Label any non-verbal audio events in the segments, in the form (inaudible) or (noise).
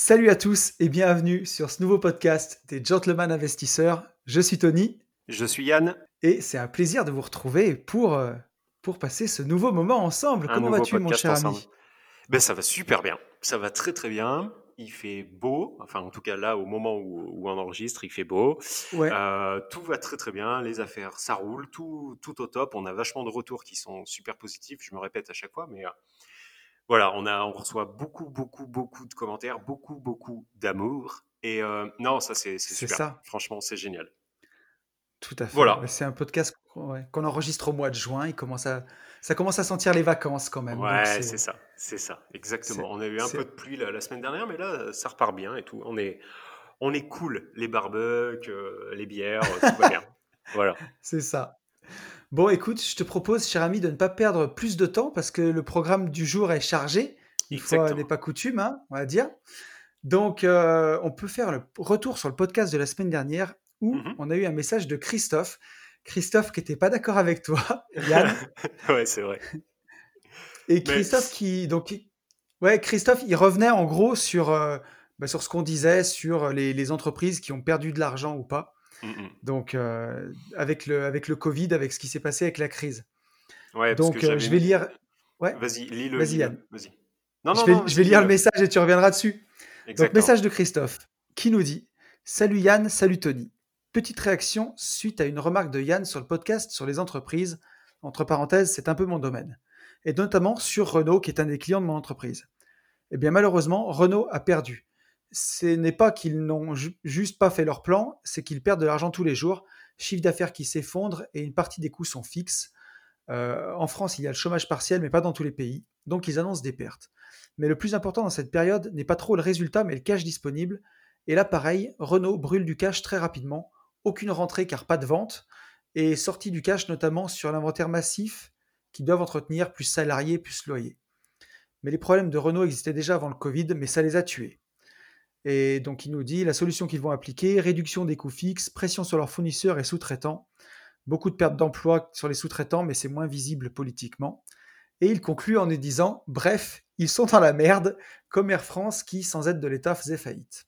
Salut à tous et bienvenue sur ce nouveau podcast des Gentlemen Investisseurs. Je suis Tony. Je suis Yann. Et c'est un plaisir de vous retrouver pour, euh, pour passer ce nouveau moment ensemble. Comment vas-tu, mon cher ami ben, Ça va super bien. Ça va très très bien. Il fait beau, enfin en tout cas là au moment où, on enregistre, il fait beau. Euh, tout va très très bien, les affaires, ça roule, tout, tout au top. On a vachement de retours qui sont super positifs, je me répète à chaque fois, mais euh, voilà, on, a, on reçoit beaucoup, beaucoup, beaucoup de commentaires, beaucoup, beaucoup d'amour. Et euh, non, ça, c'est super. Ça. Franchement, c'est génial. Tout à fait. Voilà. C'est un podcast qu'on enregistre au mois de juin. Il commence à, ça commence à sentir les vacances quand même. Ouais, c'est ça. C'est ça. Exactement. On a eu un peu de pluie la, semaine dernière, mais là, ça repart bien et tout. On est, on est cool. Les barbecues, euh, les bières, tout va bien. (laughs) Voilà. C'est ça. Bon, écoute, je te propose, cher ami, de ne pas perdre plus de temps parce que le programme du jour est chargé. Une fois n'est pas coutume, hein, on va dire. Donc, euh, on peut faire le retour sur le podcast de la semaine dernière où mmh on a eu un message de Christophe. Christophe qui n'était pas d'accord avec toi, (laughs) Yann. ouais, c'est vrai. Et Christophe qui. Donc, ouais, Christophe, il revenait en gros sur, euh, bah, sur ce qu'on disait sur les, entreprises qui ont perdu de l'argent ou pas. Mmh Donc, euh, avec, le, avec le Covid, avec ce qui s'est passé avec la crise. Ouais, Donc, euh, je vais lire. Ouais. Vas-y, lis-le. Vas-y, Yann. Vas-y. Non, je, vais, je vais lire le message et tu reviendras dessus. Donc, message de Christophe qui nous dit Salut Yann, salut Tony. Petite réaction suite à une remarque de Yann sur le podcast sur les entreprises. Entre parenthèses, c'est un peu mon domaine. Et notamment sur Renault, qui est un des clients de mon entreprise. Eh bien, malheureusement, Renault a perdu ce n'est pas qu'ils n'ont juste pas fait leur plan, c'est qu'ils perdent de l'argent tous les jours, chiffre d'affaires qui s'effondre et une partie des coûts sont fixes. Euh, en France, il y a le chômage partiel, mais pas dans tous les pays, donc ils annoncent des pertes. Mais le plus important dans cette période n'est pas trop le résultat, mais le cash disponible. Et là, pareil, Renault brûle du cash très rapidement, aucune rentrée car pas de vente, et sortie du cash notamment sur l'inventaire massif qu'ils doivent entretenir, plus salariés, plus loyers. Mais les problèmes de Renault existaient déjà avant le Covid, mais ça les a tués. Et donc, il nous dit la solution qu'ils vont appliquer réduction des coûts fixes, pression sur leurs fournisseurs et sous-traitants, beaucoup de pertes d'emplois sur les sous-traitants, mais c'est moins visible politiquement. Et il conclut en nous disant bref, ils sont dans la merde, comme Air France qui, sans aide de l'État, faisait faillite.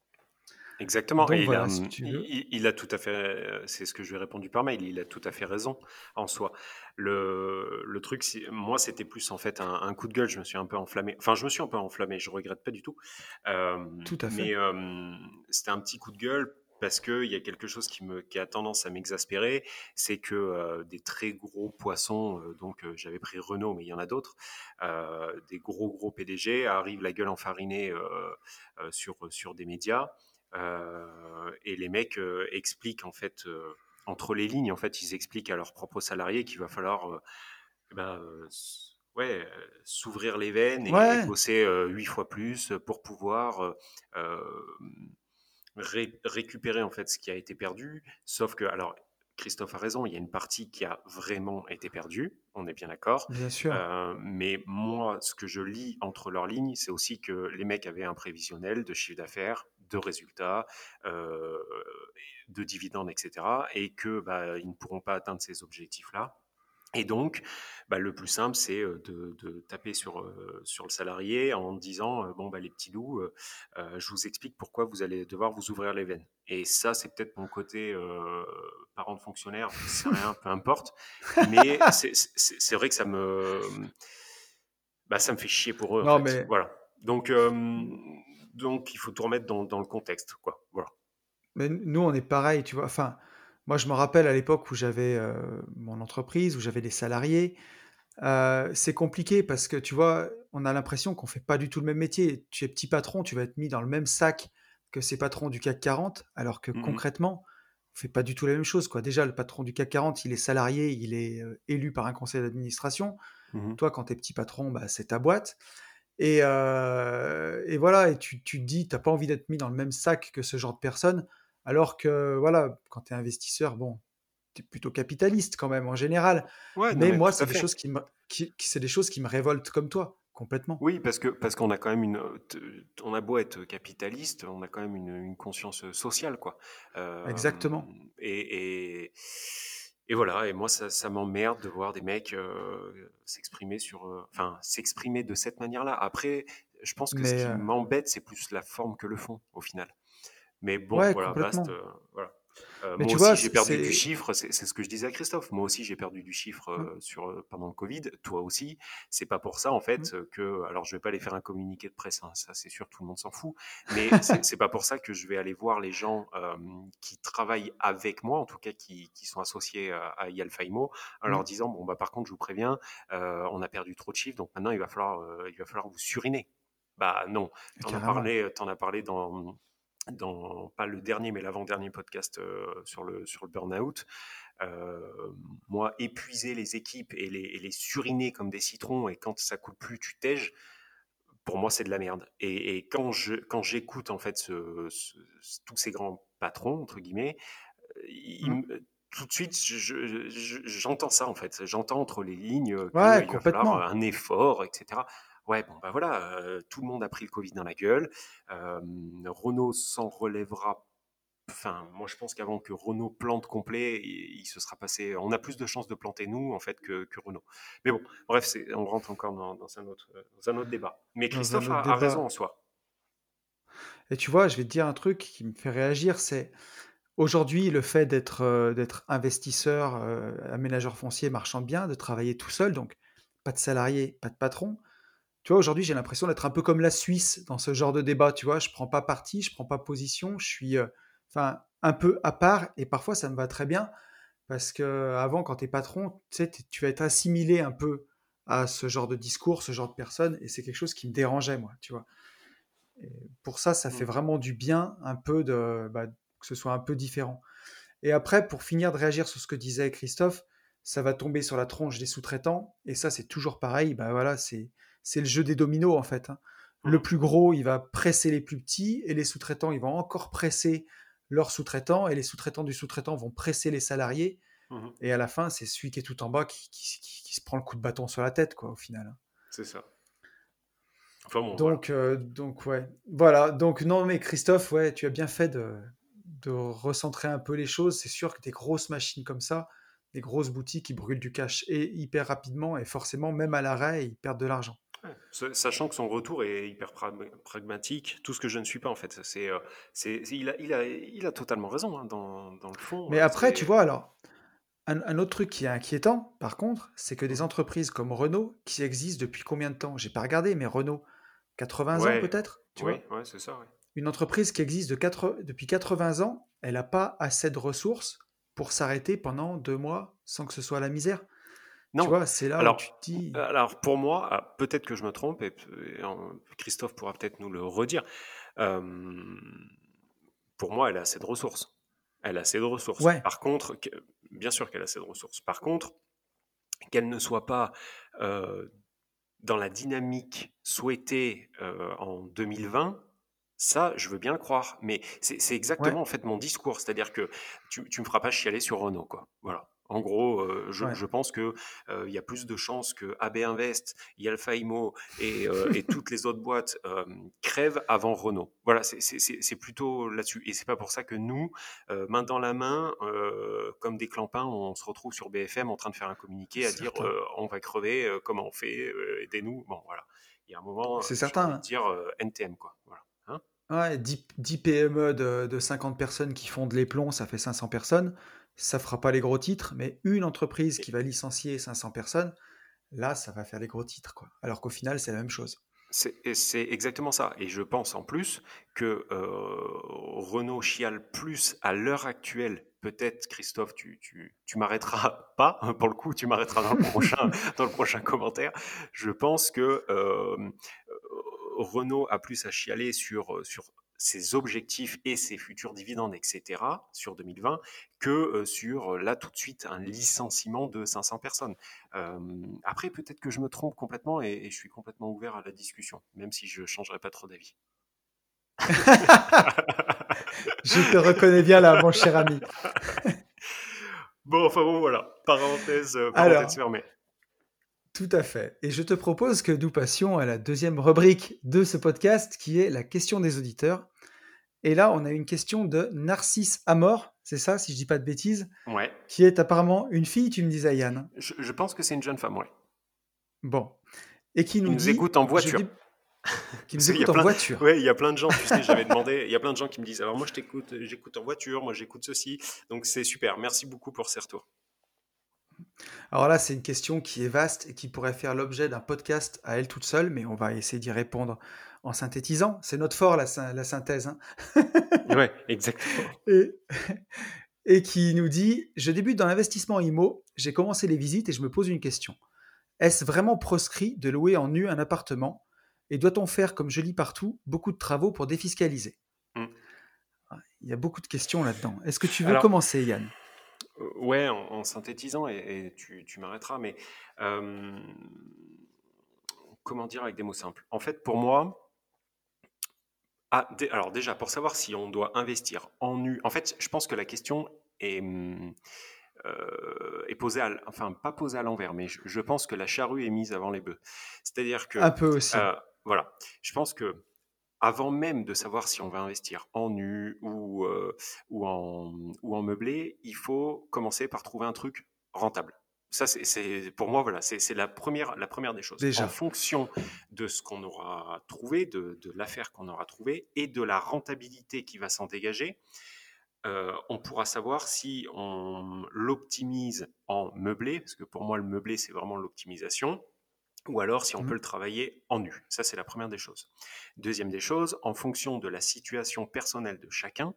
Exactement. il, a, tout à fait, euh, c'est ce que je lui ai répondu par mail, il a tout à fait raison en soi. Le, le truc, moi, c'était plus en fait un, coup de gueule, je me suis un peu enflammé. Enfin, je me suis un peu enflammé, je regrette pas du tout. Euh, tout à fait. Mais euh, c'était un petit coup de gueule parce qu'il y a quelque chose qui, me, qui a tendance à m'exaspérer, c'est que des très gros poissons, donc j'avais pris Renault, mais il y en a d'autres, des gros gros PDG arrivent la gueule enfarinée sur, sur des médias euh, et les mecs euh, expliquent en fait euh, entre les lignes, en fait, ils expliquent à leurs propres salariés qu'il va falloir eh ben, ouais, s'ouvrir les veines et, bosser huit fois plus pour pouvoir récupérer en fait ce qui a été perdu. Sauf que, alors, Christophe a raison, il y a une partie qui a vraiment été perdue, on est bien d'accord. Bien sûr. mais moi, ce que je lis entre leurs lignes, c'est aussi que les mecs avaient un prévisionnel de chiffre d'affaires, de résultats, de dividendes, etc. Et que bah, ils ne pourront pas atteindre ces objectifs-là. Et donc, bah, le plus simple, c'est de, taper sur, euh, sur le salarié en disant bon bah les petits loups, je vous explique pourquoi vous allez devoir vous ouvrir les veines. Et ça, c'est peut-être mon côté parent de fonctionnaire, c'est rien, peu importe. Mais c'est vrai que ça me bah, ça me fait chier pour eux. Non, mais... Voilà. Donc donc il faut tout remettre dans, le contexte, quoi. Voilà. Mais nous, on est pareil, tu vois. Enfin, moi, je me rappelle à l'époque où j'avais euh, mon entreprise, où j'avais des salariés. Euh, c'est compliqué parce que tu vois, on a l'impression qu'on fait pas du tout le même métier. Tu es petit patron, tu vas être mis dans le même sac que ces patrons du CAC 40, alors que mmh concrètement, on fait pas du tout la même chose. Quoi. Déjà, le patron du CAC 40, il est salarié, il est euh, élu par un conseil d'administration. Mmh Toi, quand tu es petit patron, bah, c'est ta boîte. Et, et, voilà, et tu, tu te dis, tu n'as pas envie d'être mis dans le même sac que ce genre de personnes, alors que voilà, quand tu es investisseur, bon, tu es plutôt capitaliste quand même en général. mais, moi, c'est des, choses qui me, qui, c'est des choses qui me révoltent comme toi, complètement. Oui, parce que parce qu'on a quand même une, on a beau être capitaliste, on a quand même une, une conscience sociale, quoi. Exactement. Et, et, et voilà, et moi, ça, m'emmerde de voir des mecs euh, s'exprimer sur, euh, enfin, s'exprimer de cette manière-là. Après, Je pense que ce qui m'embête, c'est plus la forme que le fond, au final. Mais bon, voilà, vaste, voilà. Euh, moi aussi, j'ai perdu du chiffre, c'est ce que je disais à Christophe. Moi aussi, j'ai perdu du chiffre mmh. euh, sur, euh, pendant le Covid. Toi aussi. C'est pas pour ça, en fait, mmh. que. Alors, je vais pas aller faire un communiqué de presse, hein, ça, c'est sûr, tout le monde s'en fout. Mais (laughs) c'est pas pour ça que je vais aller voir les gens qui travaillent avec moi, en tout cas qui, qui sont associés à, à Yalfaimo, en leur mmh. disant Bon, bah, par contre, je vous préviens, on a perdu trop de chiffres, donc maintenant, il va falloir, il va falloir vous suriner. Bah, non. T'en as parlé, en as parlé dans dans pas le dernier mais l'avant-dernier podcast euh, sur le sur le burn-out. Euh, moi, épuiser les équipes et les, les, suriner comme des citrons et quand ça coule plus, tu tèges. Pour moi, c'est de la merde. Et, quand je quand j'écoute en fait ce, tous ces grands patrons entre guillemets, euh, mmh. tout de suite, j'entends ça en fait. J'entends entre les lignes qu'il va falloir un effort, etc. Ouais, bon, bah voilà, tout le monde a pris le Covid dans la gueule. Renault s'en relèvera. Enfin, moi, je pense qu'avant que Renault plante complet, il, se sera passé. On a plus de chances de planter nous, en fait, que, Renault. Mais bon, bref, on rentre encore dans, un autre, dans un autre débat. Mais Christophe a, raison en soi. Et tu vois, je vais te dire un truc qui me fait réagir, c'est aujourd'hui le fait d'être d'être investisseur, aménageur foncier, marchand bien, de travailler tout seul, donc pas de salarié, pas de patron tu vois, aujourd'hui, j'ai l'impression d'être un peu comme la Suisse dans ce genre de débat. Tu vois, je prends pas parti, je prends pas position, je suis euh, enfin un peu à part et parfois ça me va très bien parce que avant, quand tu es patron, tu sais, tu vas être assimilé un peu à ce genre de discours, ce genre de personnes et c'est quelque chose qui me dérangeait, moi, tu vois. pour ça, ça fait mmh. vraiment du bien un peu de bah, que ce soit un peu différent. Et après, pour finir de réagir sur ce que disait Christophe, ça va tomber sur la tronche des sous-traitants et ça, c'est toujours pareil. Bah voilà, c'est c'est le jeu des dominos en fait. Hein. Le mmh. plus gros, il va presser les plus petits et les sous-traitants, ils vont encore presser leurs sous-traitants et les sous-traitants du sous-traitant vont presser les salariés. Mmh et à la fin, c'est celui qui est tout en bas qui, se prend le coup de bâton sur la tête, quoi, au final. Hein. C'est ça. donc, euh, donc, ouais. Voilà. Donc, non, mais Christophe, ouais, tu as bien fait de, de recentrer un peu les choses. C'est sûr que des grosses machines comme ça, des grosses boutiques, qui brûlent du cash et hyper rapidement et forcément, même à l'arrêt, ils perdent de l'argent. Sachant que son retour est hyper pragmatique, tout ce que je ne suis pas en fait. C'est, euh, c'est, il, a, il, a, il a totalement raison hein, dans, dans, le fond. Mais après, tu vois, alors, un, autre truc qui est inquiétant, par contre, c'est que des entreprises comme Renault, qui existent depuis combien de temps? J'ai pas regardé, mais Renault, 80 ans peut-être Oui, ouais, c'est ça. Une entreprise qui existe de 4, depuis 80 ans, elle n'a pas assez de ressources pour s'arrêter pendant deux mois sans que ce soit la misère. Non. Tu vois, c'est là alors, où tu dis. Alors, pour moi, ah, peut-être que je me trompe, et, Christophe pourra peut-être nous le redire. pour moi, elle a assez de ressources. Elle a assez de ressources. Par contre, bien sûr qu'elle a assez de ressources. Par contre, qu'elle ne soit pas dans la dynamique souhaitée en 2020, ça, je veux bien le croire. Mais c'est exactement en fait mon discours. C'est-à-dire que tu, tu me feras pas chialer sur Renault, quoi. Voilà. En gros, euh, je, pense qu'il euh, y a plus de chances que AB Invest, Yalfa Imo et, euh, et toutes les autres boîtes crèvent avant Renault. Voilà, c'est plutôt là-dessus. Et c'est pas pour ça que nous, main dans la main, comme des clampins, on se retrouve sur BFM en train de faire un communiqué à dire on va crever, comment on fait, aidez-nous. Bon, voilà. Il y a un moment, c'est certain. dire NTM, quoi. Voilà. Hein ouais, 10, 10 PME de, de, 50 personnes qui fondent les plombs, ça fait 500 personnes ça fera pas les gros titres, mais une entreprise qui va licencier 500 personnes, là, ça va faire les gros titres. Quoi. Alors qu'au final, c'est la même chose. C'est exactement ça. Et je pense en plus que euh, Renault chiale plus à l'heure actuelle. Peut-être, Christophe, tu, tu, tu m'arrêteras (laughs) pas. Pour le coup, tu m'arrêteras dans, le prochain, (laughs) dans le prochain commentaire. Je pense que euh, Renault a plus à chialer sur, sur ses objectifs et ses futurs dividendes, etc., sur 2020, que euh, sur, là, tout de suite, un licenciement de 500 personnes. après, peut-être que je me trompe complètement et, je suis complètement ouvert à la discussion, même si je ne changerai pas trop d'avis. (laughs) je te reconnais bien là, mon cher ami. (laughs) bon, enfin bon, voilà. Parenthèse, euh, parenthèse fermée. Tout à fait. Et je te propose que nous passions à la deuxième rubrique de ce podcast qui est la question des auditeurs. Et là, on a une question de Narcisse Amor, c'est ça, si je dis pas de bêtises Ouais. Qui est apparemment une fille, tu me disais, Yann. Je, pense que c'est une jeune femme, ouais. Bon. Et qui nous, nous écoute en voiture. (laughs) qui nous écoutent en voiture. Oui, il y a plein de gens, tu sais, j'avais (laughs) demandé, il y a plein de gens qui me disent, alors moi je t'écoute, j'écoute en voiture, moi j'écoute ceci, donc c'est super, merci beaucoup pour ces retours. Alors là, c'est une question qui est vaste et qui pourrait faire l'objet d'un podcast à elle toute seule, mais on va essayer d'y répondre en synthétisant. C'est notre fort, la, la synthèse. Hein. (laughs) oui, exactement. Et, et, qui nous dit Je débute dans l'investissement IMO, j'ai commencé les visites et je me pose une question. Est-ce vraiment proscrit de louer en nu un appartement Et doit-on faire, comme je lis partout, beaucoup de travaux pour défiscaliser? Mmh. Il y a beaucoup de questions là-dedans. Est-ce que tu veux commencer, Yann? Ouais, en, synthétisant, et, tu, m'arrêteras, mais comment dire avec des mots simples? En fait, pour moi, ah, alors déjà, pour savoir si on doit investir en nu, en fait, je pense que la question est, euh, est posée, à, enfin pas posée à l'envers, mais je, pense que la charrue est mise avant les bœufs. C'est-à-dire que... Un peu aussi. Euh, voilà, je pense que avant même de savoir si on va investir en nu ou, euh, ou, en, ou en meublé, il faut commencer par trouver un truc rentable. Ça, c'est pour moi, voilà, c'est la première, la première des choses. En fonction de ce qu'on aura trouvé, de, de l'affaire qu'on aura trouvée et de la rentabilité qui va s'en dégager, euh, on pourra savoir si on l'optimise en meublé, parce que pour moi, le meublé, c'est vraiment l'optimisation, ou alors si on mmh. peut le travailler en nu. Ça, c'est la première des choses. Deuxième des choses, en fonction de la situation personnelle de chacun,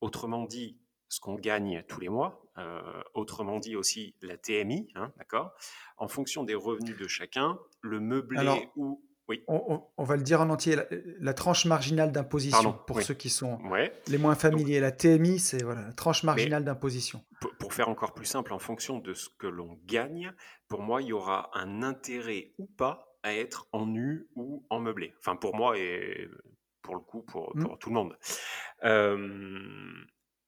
autrement dit, ce qu'on gagne tous les mois, euh, autrement dit aussi la TMI, hein, d'accord? En fonction des revenus de chacun, le meublé ou oui. On, va le dire en entier, la, tranche marginale d'imposition pour ceux qui sont les moins familiers. la TMI, c'est voilà, la tranche marginale d'imposition. Pour, faire encore plus simple, en fonction de ce que l'on gagne, pour moi, il y aura un intérêt ou pas à être en nu ou en meublé. Enfin, pour moi et pour le coup, pour, mmh. tout le monde. Euh,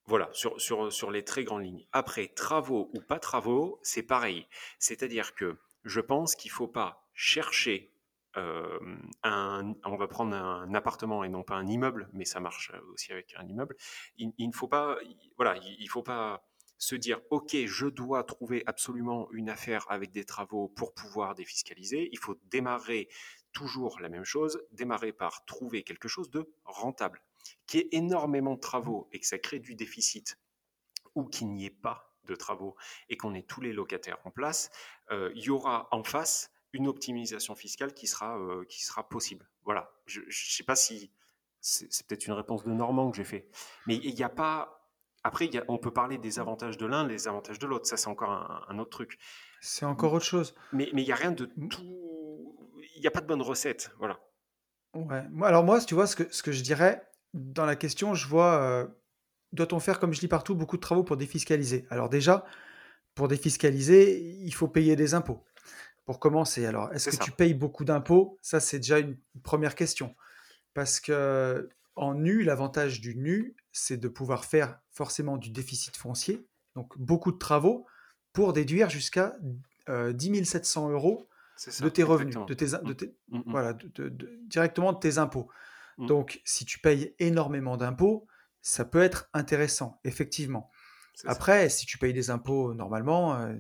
voilà, sur, sur, sur les très grandes lignes. Après, travaux ou pas travaux, c'est pareil. C'est-à-dire que je pense qu'il ne faut pas chercher euh, on va prendre un appartement et non pas un immeuble, mais ça marche aussi avec un immeuble. Il, ne faut pas, voilà, il, faut pas se dire ok, je dois trouver absolument une affaire avec des travaux pour pouvoir défiscaliser. Il faut démarrer toujours la même chose, démarrer par trouver quelque chose de rentable qui ait énormément de travaux et que ça crée du déficit, ou qu'il n'y ait pas de travaux et qu'on ait tous les locataires en place, euh, il y aura en face une optimisation fiscale qui sera, euh, qui sera possible. Voilà. Je ne sais pas si c'est peut-être une réponse de Normand que j'ai fait, mais il n'y a pas. Après, on peut parler des avantages de l'un, des avantages de l'autre. Ça, c'est encore un, autre truc. C'est encore autre chose. Mais il n'y a rien de tout. Il n'y a pas de bonne recette. Voilà. Ouais. Alors, moi, tu vois, ce que, ce que je dirais, dans la question, je vois, euh, doit-on faire, comme je dis partout, beaucoup de travaux pour défiscaliser? Alors déjà, pour défiscaliser, il faut payer des impôts. Pour commencer, alors, est-ce que tu payes beaucoup d'impôts? Ça, c'est déjà une première question. Parce que en nu, l'avantage du nu, c'est de pouvoir faire forcément du déficit foncier, donc beaucoup de travaux, pour déduire jusqu'à 10 700 euros de tes revenus, de tes, de mmh, mmh. voilà, directement de tes impôts. Mmh. Donc, si tu payes énormément d'impôts, ça peut être intéressant, effectivement. Après, si tu payes des impôts normalement euh,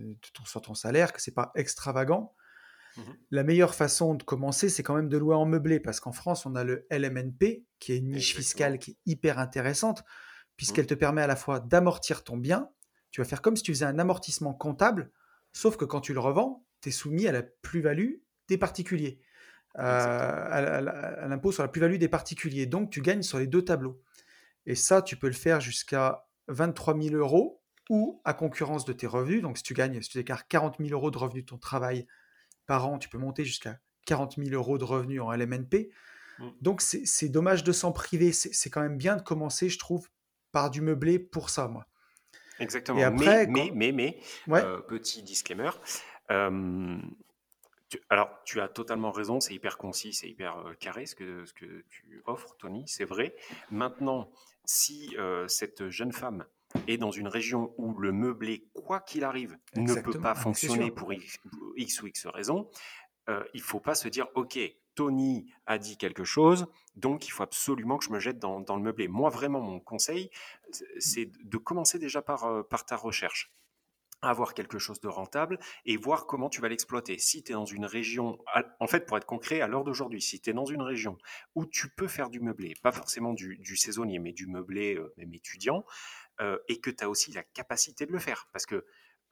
sur ton salaire, que c'est pas extravagant, mmh la meilleure façon de commencer, c'est quand même de louer en meublé, parce qu'en France, on a le LMNP, qui est une niche fiscale qui est hyper intéressante, puisqu'elle mmh. te permet à la fois d'amortir ton bien, tu vas faire comme si tu faisais un amortissement comptable, sauf que quand tu le revends, tu es soumis à la plus-value des particuliers. Euh, à, l'impôt sur la plus-value des particuliers. Donc, tu gagnes sur les deux tableaux. Et ça, tu peux le faire jusqu'à 23 000 euros ou à concurrence de tes revenus. Donc, si tu gagnes, si tu écartes 40 000 euros de revenus de ton travail par an, tu peux monter jusqu'à 40 000 euros de revenus en LMNP. Mmh. Donc, c'est dommage de s'en priver. C'est quand même bien de commencer, je trouve, par du meublé pour ça, moi. Exactement. Et après, mais, mais, mais, euh, petit disclaimer, euh, alors, tu as totalement raison, c'est hyper concis, c'est hyper euh, carré ce que, ce que tu offres, Tony, c'est vrai. Maintenant, si cette jeune femme est dans une région où le meublé, quoi qu'il arrive, ne peut pas fonctionner pour X, ou X raison, euh, il ne faut pas se dire, OK, Tony a dit quelque chose, donc il faut absolument que je me jette dans, le meublé. Moi, vraiment, mon conseil, c'est de commencer déjà par, par ta recherche. avoir quelque chose de rentable et voir comment tu vas l'exploiter. Si tu es dans une région, en fait, pour être concret, à l'heure d'aujourd'hui, si tu es dans une région où tu peux faire du meublé, pas forcément du, saisonnier, mais du meublé euh, même étudiant, euh, et que tu as aussi la capacité de le faire. Parce que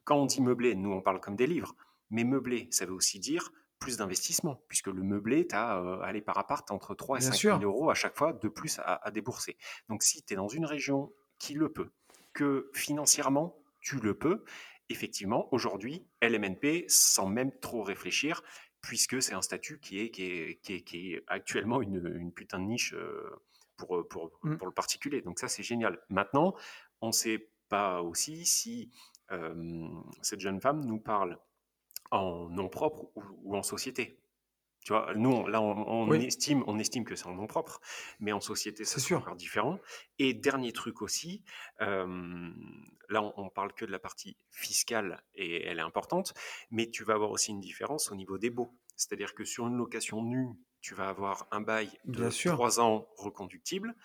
quand on dit meublé, nous, on parle comme des livres, mais meublé, ça veut aussi dire plus d'investissement, puisque le meublé, tu as, euh, allez, par appart, entre 3 et 5 000 euros à chaque fois de plus à, à débourser. Donc, si tu es dans une région qui le peut, que financièrement, tu le peux, effectivement, aujourd'hui, LMNP, sans même trop réfléchir, puisque c'est un statut qui est, qui est, qui est, actuellement une, putain de niche euh, pour, pour, mmh. pour le particulier. Donc ça, c'est génial. Maintenant, on ne sait pas aussi si euh, cette jeune femme nous parle en nom propre ou en société. Tu vois, nous, là, on, estime, on estime que c'est en nom propre, mais en société, c'est encore différent. Et dernier truc aussi, là, on, on, parle que de la partie fiscale et elle est importante, mais tu vas avoir aussi une différence au niveau des baux. C'est-à-dire que sur une location nue, tu vas avoir un bail de trois ans reconductible.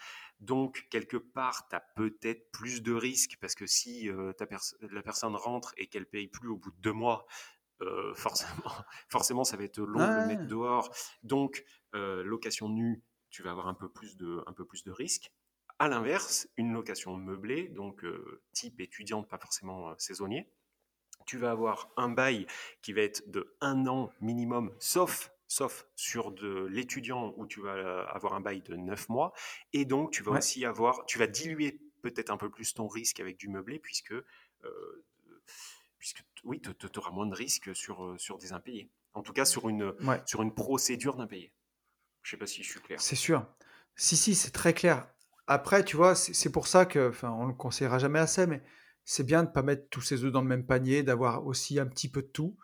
Donc, quelque part, tu as peut-être plus de risques parce que si la personne rentre et qu'elle paye plus au bout de deux mois, euh, (laughs) forcément, forcément, ça va être long de mettre dehors. Donc, euh, location nue, tu vas avoir un peu plus de, un peu plus de risques. À l'inverse, une location meublée, donc euh, type étudiante, pas forcément saisonnier, tu vas avoir un bail qui va être de un an minimum, sauf sauf sur de l'étudiant où tu vas avoir un bail de 9 mois. Et donc, tu vas aussi avoir, tu vas diluer peut-être un peu plus ton risque avec du meublé, puisque puisque oui, tu auras moins de risques sur, euh, sur des impayés. En tout cas, sur une, sur une procédure d'impayé. Je ne sais pas si je suis clair. C'est sûr. Si, si, c'est très clair. Après, tu vois, c'est pour ça que, enfin, on le conseillera jamais assez, mais c'est bien de ne pas mettre tous ses œufs dans le même panier, d'avoir aussi un petit peu de tout.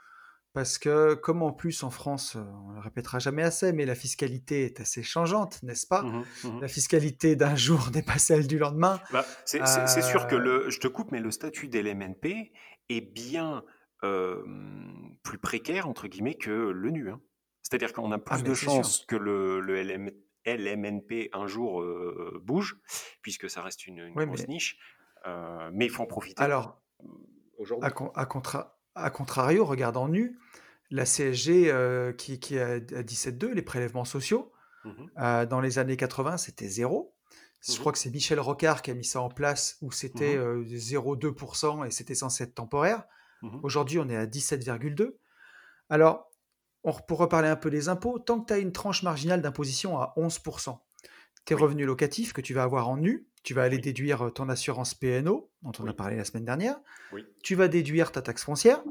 Parce que, comme en plus en France, euh, on le répétera jamais assez, mais la fiscalité est assez changeante, n'est-ce pas? Mmh mmh La fiscalité d'un (laughs) jour n'est pas celle du lendemain. Bah, c'est sûr que euh, le, je te coupe, mais le statut d'LMNP est bien plus précaire, entre guillemets, que le nu. Hein. C'est-à-dire qu'on a plus ah, de chances que le, le LMNP un jour bouge, puisque ça reste une, grosse niche. mais il faut en profiter. Alors, aujourd'hui. À, contra à contrario, regarde en nu, la CSG qui, qui est à 17,2, les prélèvements sociaux, mmh dans les années 80, c'était zéro. Je mmh crois que c'est Michel Rocard qui a mis ça en place où c'était 0,2% et c'était censé être temporaire. Mmh Aujourd'hui, on est à 17,2. Alors, on, pour reparler un peu des impôts, tant que tu as une tranche marginale d'imposition à 11%, tes revenus locatifs que tu vas avoir en nu, tu vas aller déduire ton assurance PNO, dont on a parlé la semaine dernière. Tu vas déduire ta taxe foncière.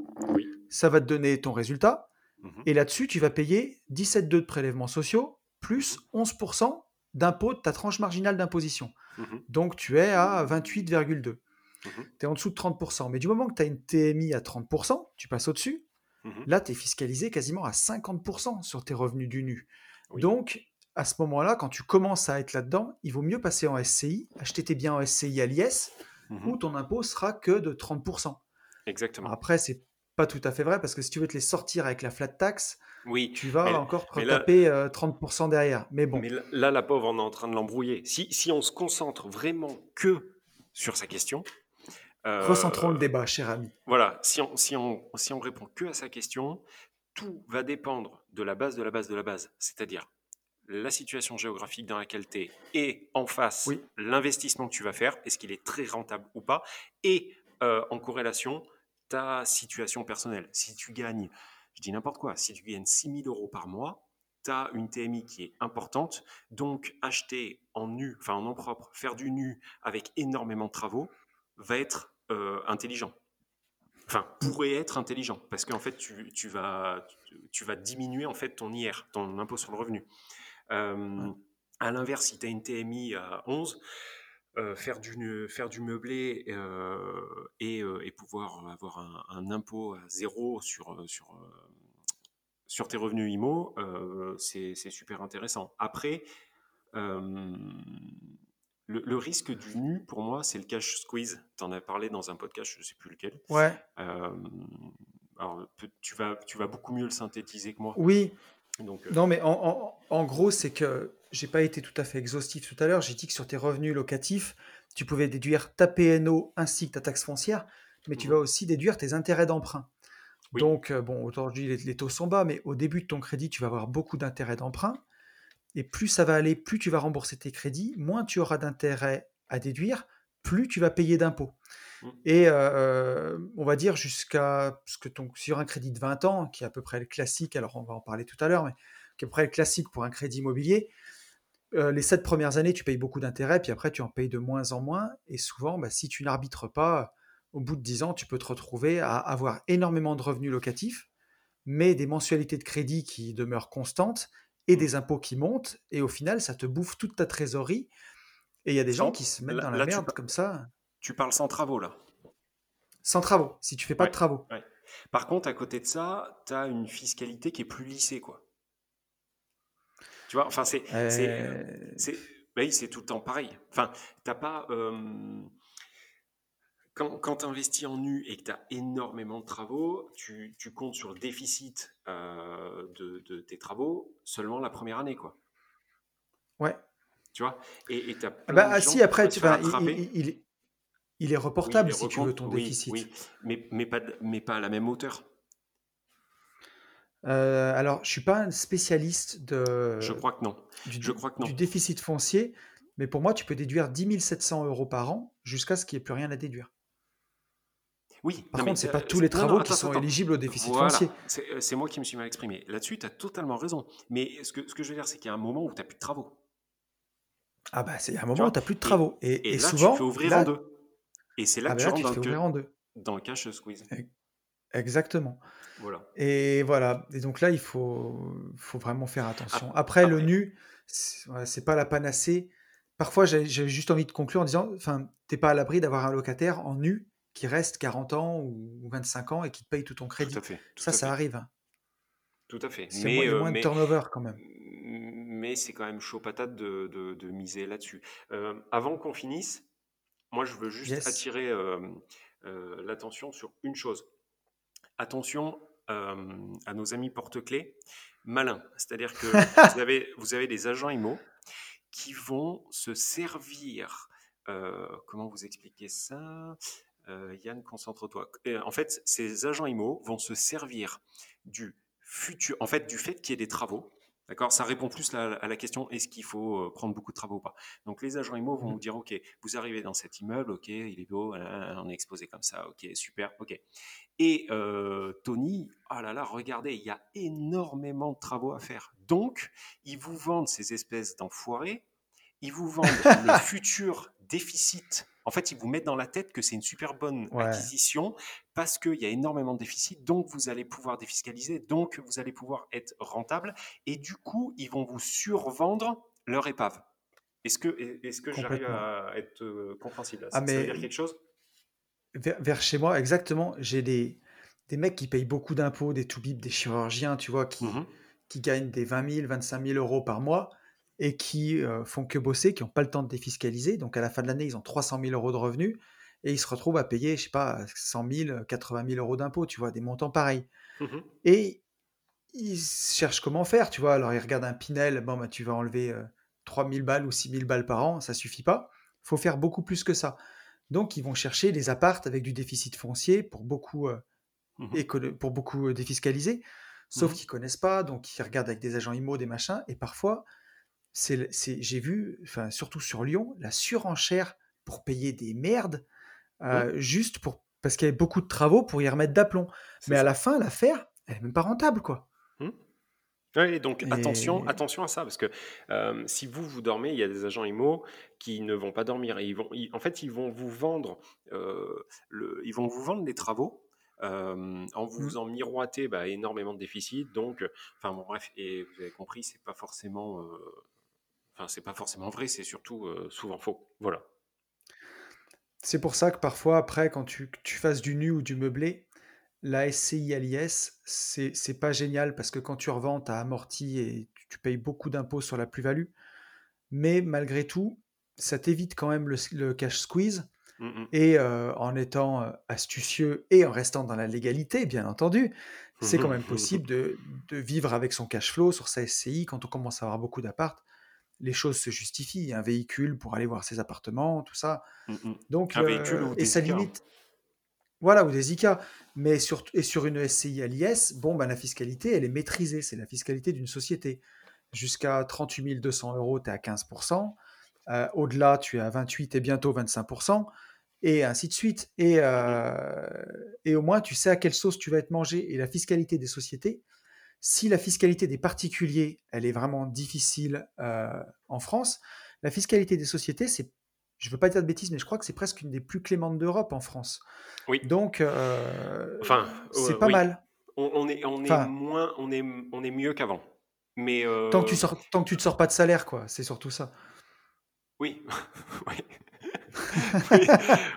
Ça va te donner ton résultat. Mmh et là-dessus, tu vas payer 17,2 de prélèvements sociaux plus 11% d'impôt de ta tranche marginale d'imposition. Mmh Donc tu es à 28,2. Tu es en dessous de 30%. Mais du moment que tu as une TMI à 30%, tu passes au-dessus. Mmh Là, tu es fiscalisé quasiment à 50% sur tes revenus du nu. Donc, à ce moment-là, quand tu commences à être là-dedans, il vaut mieux passer en SCI, acheter tes biens en SCI à l'IS, mmh où ton impôt sera que de 30%. Exactement. Après, c'est pas tout à fait vrai, parce que si tu veux te les sortir avec la flat tax, oui, tu vas encore taper 30% euh, derrière. Mais bon. Mais là, la pauvre, on est en train de l'embrouiller. Si, si on se concentre vraiment que sur sa question. Euh, Recentrons le débat, cher ami. Voilà, si on, si, on, si on répond que à sa question, tout va dépendre de la base de la base de la base. C'est-à-dire la situation géographique dans laquelle tu es et en face l'investissement que tu vas faire, est-ce qu'il est très rentable ou pas, et euh, en corrélation ta situation personnelle. Si tu gagnes, je dis n'importe quoi, si tu gagnes 6 000 euros par mois, tu as une TMI qui est importante, donc acheter en nu, enfin en nom propre, faire du nu avec énormément de travaux va être euh, intelligent. Enfin, pourrait être intelligent, parce qu'en fait, tu, tu, vas, tu, vas diminuer en fait ton IR, ton impôt sur le revenu. Euh, à l'inverse, si tu as une TMI à 11, euh, faire, du, faire du meublé euh, et, et, pouvoir avoir un, un, impôt à zéro sur, sur, sur tes revenus IMO, c'est super intéressant. Après, le, risque du nu, pour moi, c'est le cash squeeze. Tu en as parlé dans un podcast, je ne sais plus lequel. Ouais. alors, tu vas, tu vas beaucoup mieux le synthétiser que moi. Oui, euh, non, mais en, gros, c'est que j'ai pas été tout à fait exhaustif tout à l'heure. J'ai dit que sur tes revenus locatifs, tu pouvais déduire ta PNO ainsi que ta taxe foncière. mais tu vas aussi déduire tes intérêts d'emprunt. Donc, euh, bon, aujourd'hui, les, taux sont bas, mais au début de ton crédit, tu vas avoir beaucoup d'intérêts d'emprunt. Et plus ça va aller, plus tu vas rembourser tes crédits, moins tu auras d'intérêts à déduire, plus tu vas payer d'impôts. Mmh. Et euh, on va dire jusqu'à ce que ton, sur un crédit de 20 ans, qui est à peu près le classique, alors on va en parler tout à l'heure, mais qui est à peu près le classique pour un crédit immobilier, euh, les sept premières années, tu payes beaucoup d'intérêts, puis après, tu en payes de moins en moins. Et souvent, bah, si tu n'arbitres pas, au bout de 10 ans, tu peux te retrouver à avoir énormément de revenus locatifs, mais des mensualités de crédit qui demeurent constantes et des impôts qui montent. Et au final, ça te bouffe toute ta trésorerie. Et il y a des gens qui se mettent dans la merde comme ça. Tu parles sans travaux, là Sans travaux, si tu fais pas de travaux. Par contre, à côté de ça, tu as une fiscalité qui est plus lissée, quoi. Tu vois, enfin, c'est. Euh. Oui, c'est tout le temps pareil. Enfin, t'as pas. Euh, quand, quand tu investis en nu et que tu as énormément de travaux, tu, tu comptes sur le déficit euh, de, de, tes travaux seulement la première année, quoi. Ouais. Tu vois? Et tu as bah, si, après, tu, vas il, il, il, est reportable si tu veux ton déficit. Oui, mais, mais, pas, mais pas à la même hauteur. Euh, alors, je suis pas un spécialiste de. Je crois que non. Du, je crois que non. Du déficit foncier, mais pour moi, tu peux déduire 10 700 euros par an jusqu'à ce qu'il n'y ait plus rien à déduire. Oui. Par contre, c'est pas tous les travaux qui sont éligibles au déficit foncier. Euh, c'est moi qui me suis mal exprimé. Là-dessus, tu as totalement raison. Mais ce que, ce que je veux dire, c'est qu'il y a un moment où tu n'as plus de travaux. Ah bah, c'est un moment où tu n'as plus de travaux. Et, et, là, souvent, tu fais ouvrir en deux. Et c'est là ah que bah tu rentres dans, en deux. dans le cash squeeze. Exactement. Voilà. Et voilà. Et donc là, il faut, faut vraiment faire attention. Après, le nu, c'est pas la panacée. Parfois, j'ai juste envie de conclure en disant, enfin, t'es pas à l'abri d'avoir un locataire en nu qui reste 40 ans ou 25 ans et qui te paye tout ton crédit. ça, ça arrive. Tout à fait. Mais il y a moins, de turnover quand même. Mais c'est quand même chaud patate de, de, miser là-dessus. Euh, avant qu'on finisse, moi, je veux juste attirer euh, euh, l'attention sur une chose. Attention à nos amis porte-clés malins. C'est-à-dire que vous, (laughs) avez, vous avez des agents IMO qui vont se servir. comment vous expliquer ça? Yann, concentre-toi. En fait, ces agents IMO vont se servir du futur, en fait, du fait qu'il y ait des travaux. D'accord? Ça répond plus à la question est-ce qu'il faut euh, prendre beaucoup de travaux ou pas? Donc, les agents IMO vont mmh. vous dire ok, vous arrivez dans cet immeuble, ok, il est beau, on est exposé comme ça, ok, super, ok. Et euh, Tony, oh là là, regardez, il y a énormément de travaux à faire. Donc, ils vous vendent ces espèces d'enfoirés, ils vous vendent (laughs) le futur déficit en fait, ils vous mettent dans la tête que c'est une super bonne acquisition parce qu'il y a énormément de déficits, donc vous allez pouvoir défiscaliser, donc vous allez pouvoir être rentable, et du coup, ils vont vous survendre leur épave. Est-ce que, est que j'arrive à être euh, compréhensible? Ah, Ça veut dire quelque chose? vers, chez moi, exactement, j'ai des, des mecs qui payent beaucoup d'impôts, des toubibs, des chirurgiens, tu vois, qui, mmh qui gagnent des 20 000, 25 000 euros par mois et qui euh, font que bosser, qui n'ont pas le temps de défiscaliser. Donc à la fin de l'année, ils ont 300 000 euros de revenus et ils se retrouvent à payer, je sais pas, 100 000, 80 000 euros d'impôts, tu vois, des montants pareils. Mmh et ils cherchent comment faire, tu vois. Alors ils regardent un Pinel, bon, bah, tu vas enlever 3 euh, 000 balles ou 6 000 balles par an, ça suffit pas. Il faut faire beaucoup plus que ça. Donc ils vont chercher des appartes avec du déficit foncier pour beaucoup, euh, mmh pour beaucoup défiscaliser. Sauf mmh qu'ils connaissent pas, donc ils regardent avec des agents IMO, des machins, et parfois c'est, j'ai vu, enfin, surtout sur Lyon, la surenchère pour payer des merdes, euh, juste pour, parce qu'il y avait beaucoup de travaux pour y remettre d'aplomb. Mais à la fin, l'affaire, elle n'est même pas rentable, quoi. Mmh. Oui, donc attention, attention à ça, parce que euh, si vous, vous dormez, il y a des agents IMO qui ne vont pas dormir. Et ils vont, en fait, ils vont vous vendre, euh, le, ils vont vous vendre les travaux en vous mmh. en miroiter bah, énormément de déficits. Donc, enfin bon, bref, et vous avez compris, c'est pas forcément c'est pas forcément vrai, c'est surtout euh, souvent faux. Voilà. C'est pour ça que parfois, après, quand tu, tu fasses du nu ou du meublé, la SCI à l'IS, c'est pas génial parce que quand tu revends, tu as amorti et tu, payes beaucoup d'impôts sur la plus-value. Mais malgré tout, ça t'évite quand même le, cash squeeze. Mmh, mmh. Et euh, en étant euh, astucieux et en restant dans la légalité, bien entendu, c'est quand même (laughs) possible de, de, vivre avec son cash flow sur sa SCI quand on commence à avoir beaucoup d'appart les choses se justifient. Un véhicule pour aller voir ses appartements, tout ça. Mmh, mmh. Donc, un véhicule euh, et ça limite. Voilà, ou des ICA. Mais sur, et sur une SCI à l'IS, bon, ben, la fiscalité, elle est maîtrisée. C'est la fiscalité d'une société. Jusqu'à 38 200 euros, tu es à 15%. Euh, au-delà, tu es à 28 et bientôt 25%. Et ainsi de suite. Et, euh, et au moins, tu sais à quelle sauce tu vas être mangé. Et la fiscalité des sociétés, si la fiscalité des particuliers, elle est vraiment difficile euh, en France, la fiscalité des sociétés, c'est je ne veux pas dire de bêtises, mais je crois que c'est presque une des plus clémentes d'Europe en France. Oui. Donc, euh, enfin, c'est pas mal. On, est, on est moins, on est, on est mieux qu'avant. Mais euh, tant que tu sors, tant que tu te sors pas de salaire, quoi. C'est surtout ça. Oui. (laughs) (laughs) oui.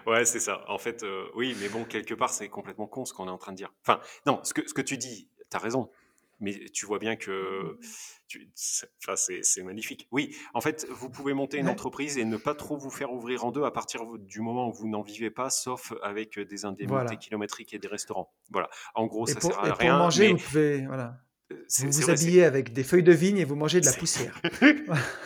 ouais, c'est ça. En fait, euh, oui, mais bon, quelque part, c'est complètement con ce qu'on est en train de dire. Enfin, non, ce que, ce que tu dis, tu as raison mais tu vois bien que c'est magnifique. Oui, en fait, vous pouvez monter une entreprise et ne pas trop vous faire ouvrir en deux à partir du moment où vous n'en vivez pas, sauf avec des indemnités kilométriques et des restaurants. Voilà. En gros, ça sert à et rien. Pour manger, vous pouvez, voilà. Vous vous habillez avec des feuilles de vigne et vous mangez de la poussière. (laughs)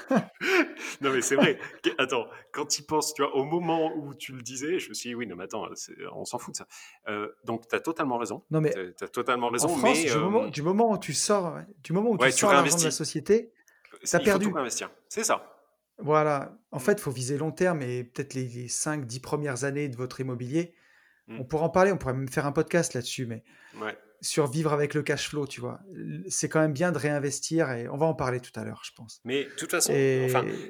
(laughs) non, mais c'est vrai. Attends, quand il pense, tu vois, au moment où tu le disais, je me suis dit, oui, non, mais attends, on s'en fout de ça. Euh, donc, tu as totalement raison. Non, mais. Tu as, totalement raison. En France, euh, du, moment, où tu sors, du moment où tu sors l'argent de la société, tu as perdu. investir. C'est ça. Voilà. En fait, il faut viser long terme et peut-être les, les 5-10 premières années de votre immobilier. Hmm. On pourrait en parler, on pourrait même faire un podcast là-dessus, mais ouais survivre avec le cash flow, tu vois. C'est quand même bien de réinvestir et on va en parler tout à l'heure, je pense. Mais de toute façon,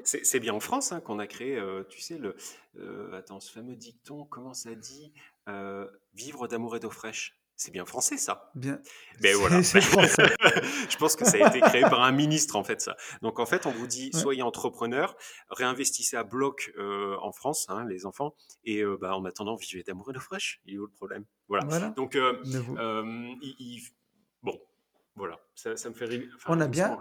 c'est bien en France hein, qu'on a créé, euh, tu sais, le, euh, attends, ce fameux dicton, comment ça dit euh, Vivre d'amour et d'eau fraîche. C'est bien français, ça. Bien. Mais ben voilà. (laughs) (laughs) je pense que ça a été créé par un ministre, en fait, ça. Donc, en fait, on vous dit, soyez entrepreneur, réinvestissez à bloc euh, en France, hein, les enfants, et euh, bah, en attendant, vivez d'amour et de fraîche. Il est où le problème? Voilà. Donc, euh, bon, voilà. Ça, me fait rire. on a bien.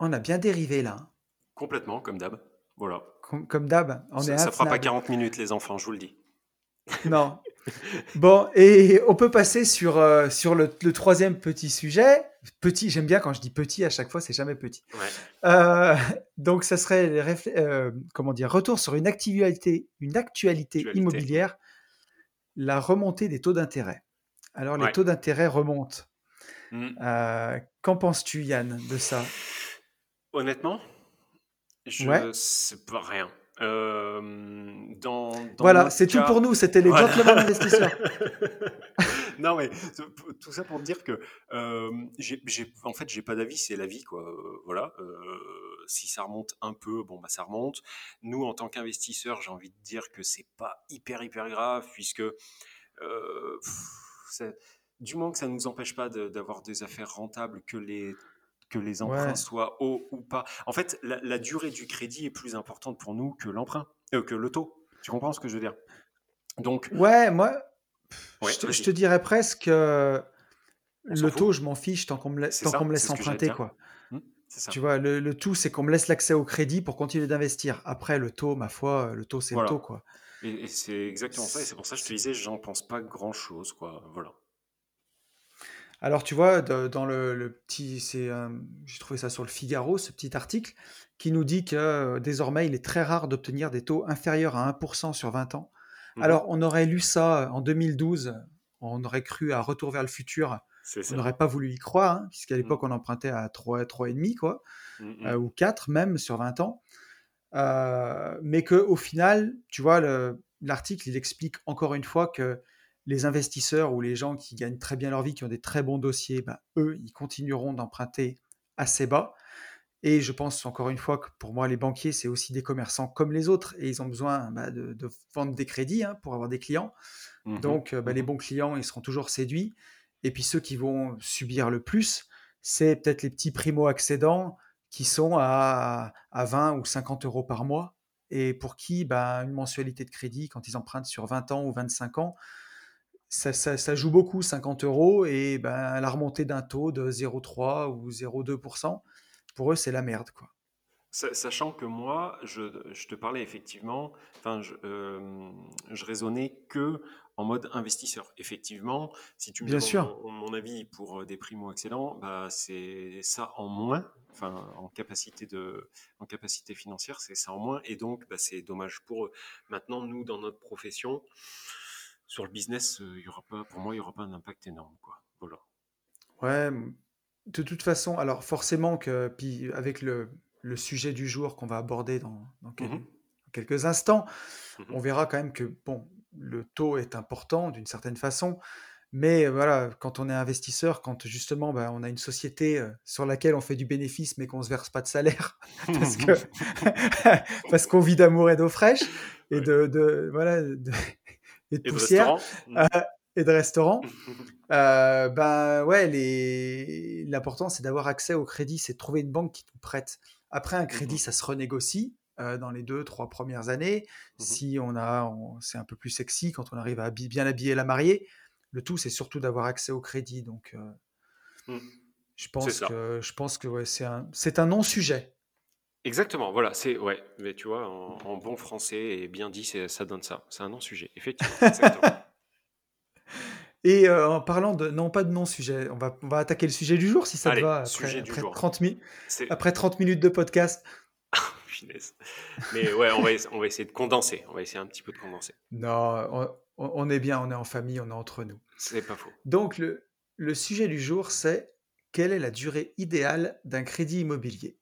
On a bien dérivé là. Complètement, comme d'hab. Voilà. Comme, d'hab. Ça, ça fera pas 40 minutes, les enfants, je vous le dis. Non, (laughs) Bon, et on peut passer sur, euh, sur le, troisième petit sujet. Petit, j'aime bien quand je dis petit à chaque fois, c'est jamais petit. Euh, donc, ça serait, euh, comment dire, retour sur une actualité, une actualité, immobilière, la remontée des taux d'intérêt. Alors, les taux d'intérêt remontent. Mmh. Qu'en penses-tu, Yann, de ça? Honnêtement, je ne sais pas rien. Euh, dans, voilà, c'est tout pour nous. C'était les gentlemen investisseurs. (laughs) (laughs) non, mais tout ça pour dire que euh, en fait, j'ai pas d'avis, c'est la vie, quoi. Euh, voilà. si ça remonte un peu, bon, bah, ça remonte. Nous, en tant qu'investisseurs, j'ai envie de dire que c'est pas hyper, hyper grave, puisque du moment que ça ne nous empêche pas d'avoir des affaires rentables, que les que les emprunts soient hauts ou pas. En fait, la, durée du crédit est plus importante pour nous que l'emprunt, euh, que le taux. Tu comprends ce que je veux dire? Donc. Ouais, moi, je, te, dirais presque le taux, je m'en fiche tant qu'on me, laisse emprunter, quoi. Mmh, tu vois, le, tout, c'est qu'on me laisse l'accès au crédit pour continuer d'investir. Après, le taux, ma foi, le taux, c'est le taux, quoi. Et, et c'est exactement ça. Et c'est pour ça que je te disais, j'en pense pas grand chose, quoi. Voilà. Alors, tu vois, dans le, petit, c'est, j'ai trouvé ça sur le Figaro, ce petit article, qui nous dit que euh, désormais, il est très rare d'obtenir des taux inférieurs à 1% sur 20 ans. Mmh Alors, on aurait lu ça en 2012, on aurait cru à Retour vers le futur, on n'aurait pas voulu y croire, hein, puisqu'à mmh. l'époque, on empruntait à 3, 3,5, quoi, mmh euh, ou 4 même sur 20 ans. Euh, mais qu'au final, tu vois, l'article, il explique encore une fois que les investisseurs ou les gens qui gagnent très bien leur vie, qui ont des très bons dossiers, ben, eux, ils continueront d'emprunter assez bas. Et je pense encore une fois que pour moi, les banquiers, c'est aussi des commerçants comme les autres et ils ont besoin ben, de, vendre des crédits hein, pour avoir des clients. Mmh Donc, ben, les mmh bons clients, ils seront toujours séduits. Et puis ceux qui vont subir le plus, c'est peut-être les petits primo-accédants qui sont à, à 20 ou 50 euros par mois et pour qui une mensualité de crédit, quand ils empruntent sur 20 ans ou 25 ans, ça, joue beaucoup, 50 euros, et ben, la remontée d'un taux de 0,3 ou 0,2%, pour eux, c'est la merde. quoi. Sachant que moi, je, te parlais effectivement, enfin, je, euh, je raisonnais que en mode investisseur. Effectivement, si tu me demandes Mon, avis pour euh, des primo-accédants, bah, c'est ça en moins, enfin, en capacité, de, en capacité financière, c'est ça en moins, et donc bah, c'est dommage pour eux. Maintenant, nous, dans notre profession, sur le business, il y aura pas, pour moi, il n'y aura pas un impact énorme. Quoi. Voilà. Ouais, de toute façon, alors forcément que, puis avec le, le sujet du jour qu'on va aborder dans, dans, mmh quelques instants, mmh on verra quand même que bon, le taux est important d'une certaine façon, mais voilà, quand on est investisseur, quand justement bah, on a une société sur laquelle on fait du bénéfice mais qu'on ne se verse pas de salaire (laughs) parce que (laughs) parce qu'on vit d'amour et d'eau fraîche et de, de voilà de, et de poussière mmh. et de restaurant, (laughs) euh, ben ouais, les... l'important c'est d'avoir accès au crédit, c'est de trouver une banque qui te prête. Après un crédit, ça se renégocie. dans les deux, trois premières années, si on a, c'est un peu plus sexy quand on arrive à bien habiller la mariée, le tout, c'est surtout d'avoir accès au crédit. Donc, euh, mmh. je pense que, je pense que ouais, c'est un, c'est un non-sujet. Exactement, voilà, c'est ouais, mais tu vois, en, bon français et bien dit, ça donne ça. C'est un non-sujet, effectivement. (laughs) et euh, en parlant de non pas de non-sujet, on va, on va attaquer le sujet du jour si ça te va. Après, après 30 après 30 minutes de podcast. (laughs) Mais ouais, on va, on va essayer de condenser. On va essayer un petit peu de condenser. Non, on est bien, on est en famille, on est entre nous. C'est pas faux. Donc, le, le sujet du jour, c'est quelle est la durée idéale d'un crédit immobilier?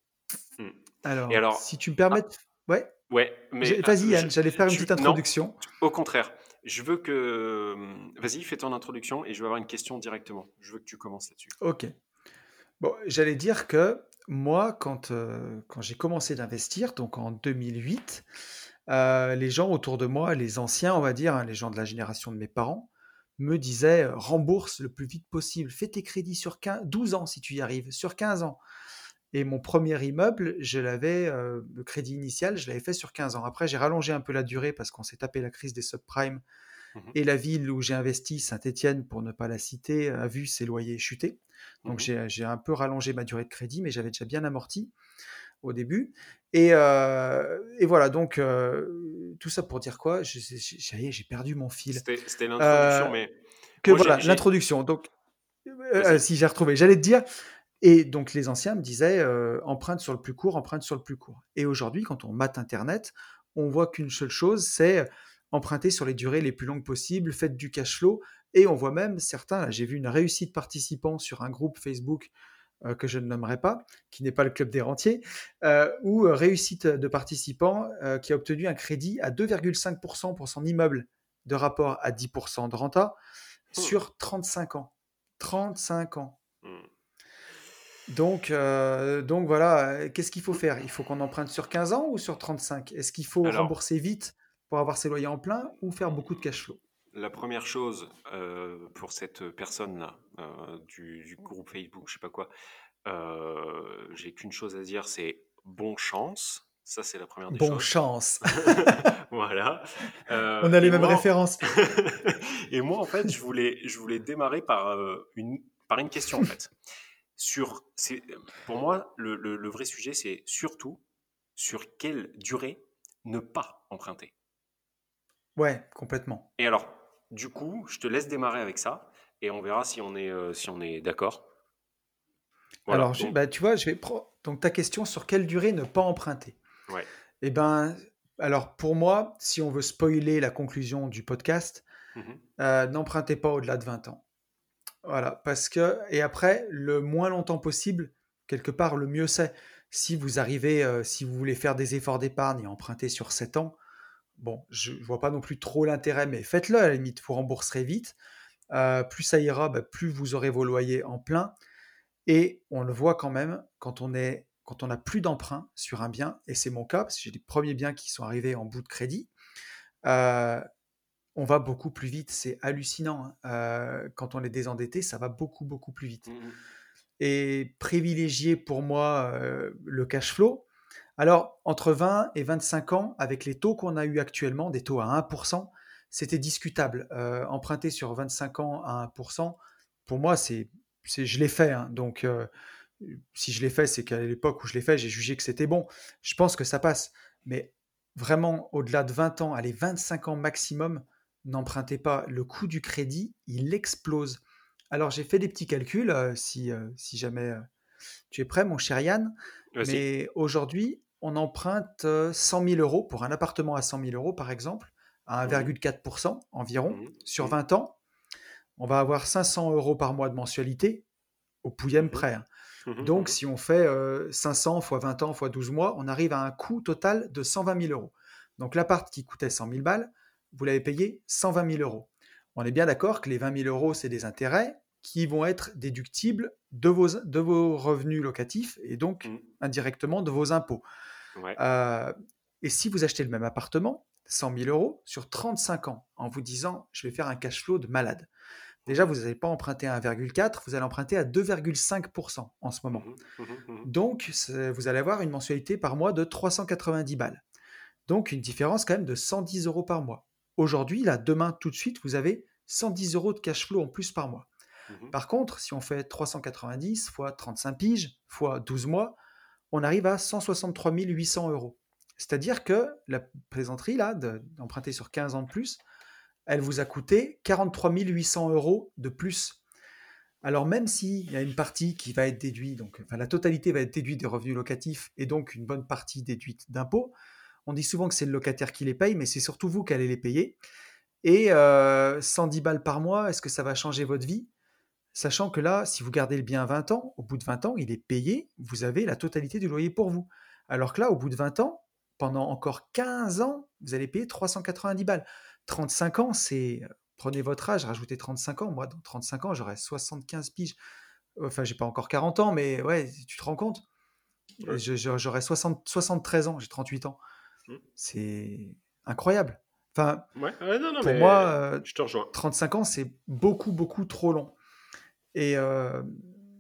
Hmm. Alors, alors, si tu me permets. Ah. ouais Ouais, mais. Vas-y, Yann, j'allais faire une petite introduction. au contraire, je veux que. Vas-y, fais ton introduction et je veux avoir une question directement. Je veux que tu commences là-dessus. Ok. Bon, j'allais dire que moi, quand, euh, quand j'ai commencé d'investir, donc en 2008, euh, les gens autour de moi, les anciens, on va dire, hein, les gens de la génération de mes parents, me disaient euh, rembourse le plus vite possible, fais tes crédits sur 12 ans si tu y arrives, sur 15 ans. Et mon premier immeuble, je l'avais, euh, le crédit initial, je l'avais fait sur 15 ans. Après, j'ai rallongé un peu la durée parce qu'on s'est tapé la crise des subprimes. Mmh et la ville où j'ai investi, Saint-Étienne, pour ne pas la citer, a vu ses loyers chuter. Donc mmh j'ai un peu rallongé ma durée de crédit, mais j'avais déjà bien amorti au début. Et, euh, et voilà, donc euh, tout ça pour dire quoi? J'ai perdu mon fil. C'était l'introduction, euh, mais. Que voilà, l'introduction. Donc, si j'ai retrouvé, j'allais te dire. Et donc les anciens me disaient emprunte sur le plus court, emprunte sur le plus court. Et aujourd'hui, quand on mate Internet, on voit qu'une seule chose, c'est emprunter sur les durées les plus longues possibles, faites du cash flow. Et on voit même certains, j'ai vu une réussite participant sur un groupe Facebook euh, que je ne nommerai pas, qui n'est pas le club des rentiers, euh, ou euh, réussite de participant qui a obtenu un crédit à 2,5% pour son immeuble de rapport à 10% de renta mmh. sur 35 ans. 35 ans. Donc, donc voilà, qu'est-ce qu'il faut faire? Il faut qu'on emprunte sur 15 ans ou sur 35 Est-ce qu'il faut rembourser vite pour avoir ses loyers en plein ou faire beaucoup de cash flow? La première chose pour cette personne-là, du, groupe Facebook, je sais pas quoi, j'ai qu'une chose à dire, c'est bon chance. Ça, c'est la première des bon chance. (laughs) voilà. (laughs) On a les mêmes références. (laughs) et moi, en fait, je voulais, je voulais démarrer par, une, par une question, en fait. Sur, pour moi, le, le vrai sujet, c'est surtout sur quelle durée ne pas emprunter. Ouais, complètement. Et alors, du coup, je te laisse démarrer avec ça et on verra si on est, euh, si on est d'accord. Alors, bah, tu vois, je vais donc ta question sur quelle durée ne pas emprunter. Ouais. Eh ben, alors pour moi, si on veut spoiler la conclusion du podcast, mmh euh, n'empruntez pas au-delà de 20 ans. Voilà, parce que et après, le moins longtemps possible, quelque part, le mieux c'est. Si vous arrivez, euh, si vous voulez faire des efforts d'épargne et emprunter sur 7 ans, Bon, je ne vois pas non plus trop l'intérêt, mais faites-le à la limite, vous rembourserez vite. Euh, plus ça ira, bah, plus vous aurez vos loyers en plein. Et on le voit quand même quand on est quand on n'a plus d'emprunt sur un bien, et c'est mon cas, parce que j'ai des premiers biens qui sont arrivés en bout de crédit, euh, on va beaucoup plus vite. C'est hallucinant. Hein. Quand on est désendetté, ça va beaucoup, beaucoup plus vite. Mmh et privilégier pour moi le cash flow, alors, entre 20 et 25 ans, avec les taux qu'on a eu actuellement, des taux à 1%, c'était discutable. Euh, emprunter sur 25 ans à 1%, pour moi, c'est, je l'ai fait. Hein. donc, euh, si je l'ai fait, c'est qu'à l'époque où je l'ai fait, j'ai jugé que c'était bon. Je pense que ça passe. Mais vraiment, au-delà de 20 ans, allez, 25 ans maximum, n'empruntez pas. Le coût du crédit, il explose. Alors, j'ai fait des petits calculs, euh, si, si jamais tu es prêt, mon cher Yann. Mais aujourd'hui, on emprunte 100 000 euros pour un appartement à 100 000 euros, par exemple, à 1,4% mmh environ mmh sur 20 ans. On va avoir 500 euros par mois de mensualité au pouillème prêt. Hein. Donc, si on fait 500 fois 20 ans fois 12 mois, on arrive à un coût total de 120 000 euros. Donc, l'appart qui coûtait 100 000 balles, vous l'avez payé 120 000 euros. On est bien d'accord que les 20 000 euros, c'est des intérêts qui vont être déductibles de vos, de vos revenus locatifs et donc mmh. indirectement de vos impôts. Euh, et si vous achetez le même appartement, 100 000 euros, sur 35 ans, en vous disant je vais faire un cash flow de malade. Déjà, vous n'allez pas emprunter à 1,4, vous allez emprunter à 2,5% en ce moment. Mmh mmh donc, vous allez avoir une mensualité par mois de 390 balles. Donc, une différence quand même de 110 euros par mois. Aujourd'hui, là, demain, tout de suite, vous avez 110 euros de cash flow en plus par mois. Mmh Par contre, si on fait 390 fois 35 piges fois 12 mois, on arrive à 163 800 euros. C'est-à-dire que la plaisanterie, là, d'emprunter sur 15 ans de plus, elle vous a coûté 43 800 euros de plus. Alors même s'il y a une partie qui va être déduite, donc enfin, la totalité va être déduite des revenus locatifs et donc une bonne partie déduite d'impôts, on dit souvent que c'est le locataire qui les paye, mais c'est surtout vous qui allez les payer. Et 110 euh, balles par mois, est-ce que ça va changer votre vie? Sachant que là, si vous gardez le bien 20 ans, au bout de 20 ans, il est payé, vous avez la totalité du loyer pour vous. Alors que là, au bout de 20 ans, pendant encore 15 ans, vous allez payer 390 balles. 35 ans, c'est. Prenez votre âge, rajoutez 35 ans. Moi, dans 35 ans, j'aurai 75 piges. Enfin, j'ai pas encore 40 ans, mais ouais, tu te rends compte? J'aurai 73 ans, j'ai 38 ans. Mmh. C'est incroyable. Enfin, pour moi, je te rejoins. 35 ans, c'est beaucoup, beaucoup trop long. Et euh,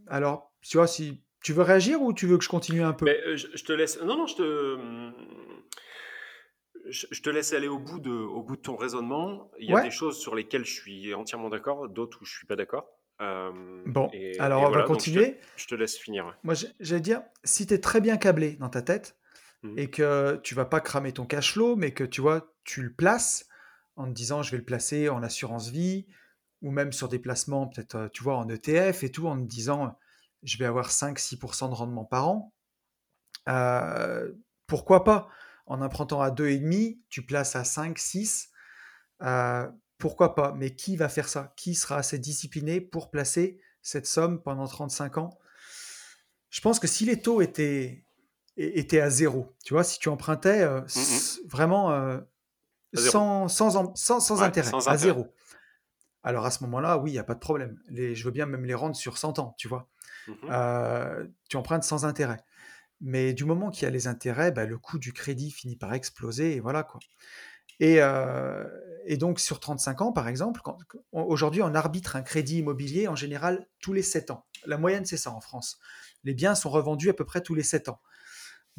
alors, tu vois, si tu veux réagir ou tu veux que je continue un peu? Mais, euh, je, te laisse. Non, non, je te. Je, te laisse aller au bout, de, au bout de ton raisonnement. Il y a des choses sur lesquelles je suis entièrement d'accord, d'autres où je suis pas d'accord. Euh, bon, alors on va continuer. Je te, laisse finir. Moi, j'allais dire, si tu es très bien câblé dans ta tête mmh et que tu vas pas cramer ton cash flow, mais que tu vois, tu le places en te disant, je vais le placer en assurance vie, ou même sur des placements, peut-être, euh, tu vois, en ETF et tout, en me disant, je vais avoir 5-6% de rendement par an. Euh, pourquoi pas? En empruntant à 2,5, tu places à 5, 6. Euh, pourquoi pas? Mais qui va faire ça? Qui sera assez discipliné pour placer cette somme pendant 35 ans? Je pense que si les taux étaient, étaient à zéro, tu vois, si tu empruntais mmh vraiment sans, sans, sans, intérêt, à zéro. Alors à ce moment-là, oui, il n'y a pas de problème. Les, je veux bien même les rendre sur 100 ans, tu vois. Mmh euh, tu empruntes sans intérêt. Mais du moment qu'il y a les intérêts, bah, le coût du crédit finit par exploser et voilà quoi. Et, euh, donc sur 35 ans, par exemple, aujourd'hui on arbitre un crédit immobilier en général tous les 7 ans. La moyenne c'est ça en France. Les biens sont revendus à peu près tous les 7 ans.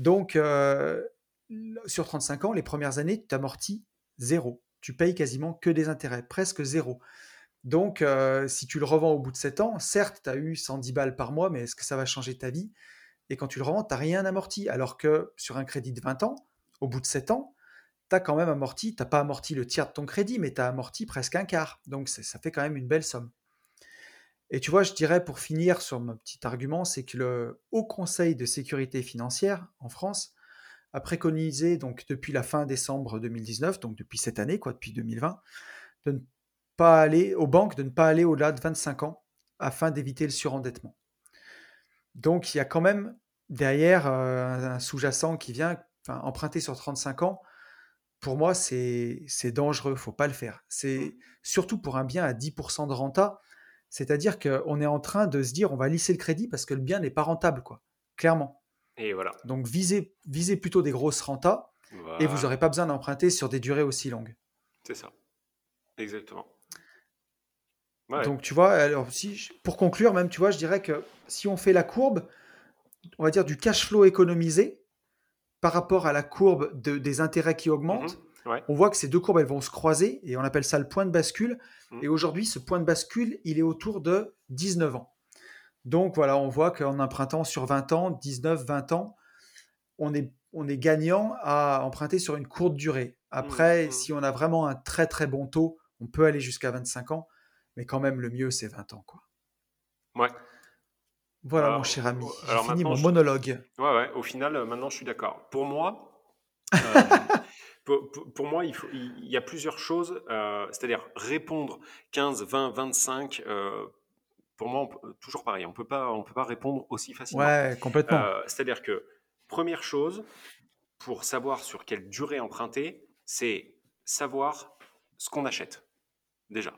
Donc euh, sur 35 ans, les premières années, tu t'amortis zéro. Tu payes quasiment que des intérêts, presque zéro. Donc, euh, si tu le revends au bout de 7 ans, certes, tu as eu 110 balles par mois, mais est-ce que ça va changer ta vie? Et quand tu le revends, tu n'as rien amorti. Alors que sur un crédit de 20 ans, au bout de 7 ans, tu as quand même amorti, tu n'as pas amorti le tiers de ton crédit, mais tu as amorti presque un quart. Donc, ça fait quand même une belle somme. Et tu vois, je dirais pour finir sur mon petit argument, c'est que le Haut Conseil de sécurité financière en France a préconisé, donc depuis la fin décembre 2019, donc depuis cette année, quoi, depuis 2020, de ne pas aller aux banques de ne pas aller au-delà de 25 ans afin d'éviter le surendettement. Donc il y a quand même derrière euh, un sous-jacent qui vient emprunter sur 35 ans. Pour moi, c'est dangereux, faut pas le faire. C'est surtout pour un bien à 10% de renta, c'est-à-dire qu'on est en train de se dire on va lisser le crédit parce que le bien n'est pas rentable, quoi. Clairement. Et voilà. Donc visez, visez plutôt des grosses rentas et vous n'aurez pas besoin d'emprunter sur des durées aussi longues. C'est ça. Exactement. Donc tu vois, alors si, pour conclure même, tu vois, je dirais que si on fait la courbe, on va dire du cash flow économisé par rapport à la courbe de, des intérêts qui augmentent, on voit que ces deux courbes, elles vont se croiser et on appelle ça le point de bascule. Mhm. Et aujourd'hui, ce point de bascule, il est autour de 19 ans. Donc voilà, on voit qu'en empruntant sur 20 ans, 19, 20 ans, on est, on est gagnant à emprunter sur une courte durée. Après, mhm, si on a vraiment un très très bon taux, on peut aller jusqu'à 25 ans mais quand même, le mieux, c'est 20 ans. Quoi. Ouais. Voilà, mon cher ami. J'ai fini mon monologue. Ouais, ouais. Au final, euh, maintenant, je suis d'accord. Pour moi, (laughs) pour, moi, il, faut, il, y a plusieurs choses, c'est-à-dire répondre 15, 20, 25 pour moi, toujours pareil, on peut pas, on peut pas répondre aussi facilement. Ouais, complètement. C'est-à-dire que première chose, pour savoir sur quelle durée emprunter, c'est savoir ce qu'on achète, déjà.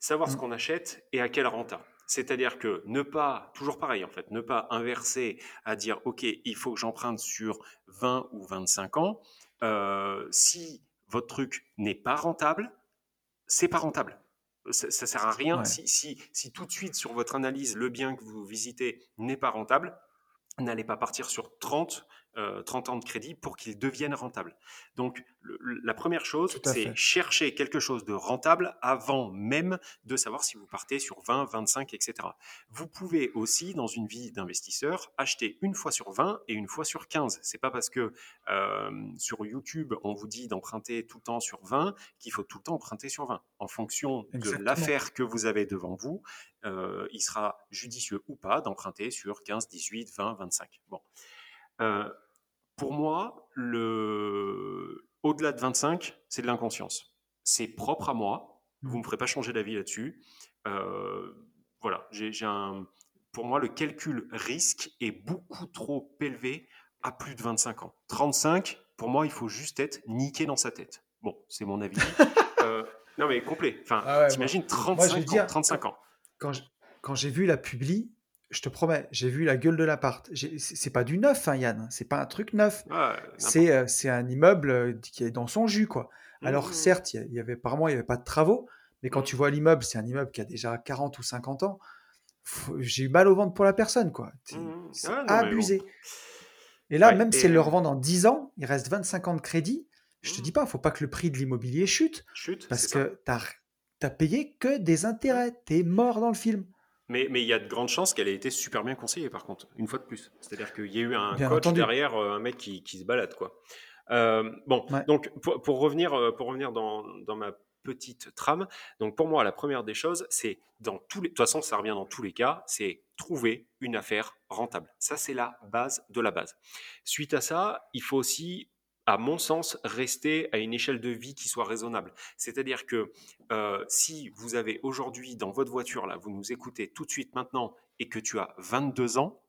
Savoir ce mmh. qu'on achète et à quel renta. C'est-à-dire que ne pas, toujours pareil en fait, ne pas inverser à dire ok, il faut que j'emprunte sur 20 ou 25 ans. Euh, si votre truc n'est pas rentable, c'est pas rentable. Ça, ne sert à rien. Si, si, si tout de suite sur votre analyse, le bien que vous visitez n'est pas rentable, n'allez pas partir sur 30 30 euh, ans de crédit pour qu'ils deviennent rentables. Donc, la première chose, c'est chercher quelque chose de rentable avant même de savoir si vous partez sur 20, 25, etc. Vous pouvez aussi, dans une vie d'investisseur, acheter une fois sur 20 et une fois sur 15. C'est pas parce que euh, sur YouTube, on vous dit d'emprunter tout le temps sur 20 qu'il faut tout le temps emprunter sur 20. En fonction de l'affaire que vous avez devant vous, euh, il sera judicieux ou pas d'emprunter sur 15, 18, 20, 25. Bon. Euh, pour moi, le... au-delà de 25, c'est de l'inconscience. C'est propre à moi. Vous ne me ferez pas changer d'avis là-dessus. Euh, voilà, j'ai, un... pour moi, le calcul risque est beaucoup trop élevé à plus de 25 ans. 35, pour moi, il faut juste être niqué dans sa tête. Bon, c'est mon avis. (laughs) Euh, non, mais complet. Enfin, ah t'imagines 35 ans, 35 ans. Quand, quand j'ai vu la publi, je te promets, j'ai vu la gueule de l'appart. C'est pas du neuf, hein, Yann. C'est pas un truc neuf. Euh, c'est un immeuble euh, qui est dans son jus, quoi. Alors, mmh. certes, il y, avait par mois, il n'y avait pas de travaux, mais quand mmh. tu vois l'immeuble, c'est un immeuble qui a déjà 40 ou 50 ans. J'ai eu mal au ventre pour la personne, quoi. Mmh. C'est abusé. Et là, même si elle le revend dans 10 ans, il reste 25 ans de crédit. Je te dis pas, il faut pas que le prix de l'immobilier chute. Chute. Parce que tu n'as payé que des intérêts. Tu es mort dans le film. Mais, mais il y a de grandes chances qu'elle ait été super bien conseillée, par contre, une fois de plus. C'est-à-dire qu'il y a eu un coach derrière, euh, un mec qui, qui se balade, quoi. Euh, bon, donc pour, pour, revenir, euh, pour revenir dans, dans, ma petite trame, donc pour moi, la première des choses, c'est dans tous les, de toute façon, ça revient dans tous les cas, c'est trouver une affaire rentable. Ça, c'est la base de la base. Suite à ça, il faut aussi à mon sens, rester à une échelle de vie qui soit raisonnable. C'est-à-dire que euh, si vous avez aujourd'hui dans votre voiture, là, vous nous écoutez tout de suite maintenant et que tu as 22 ans,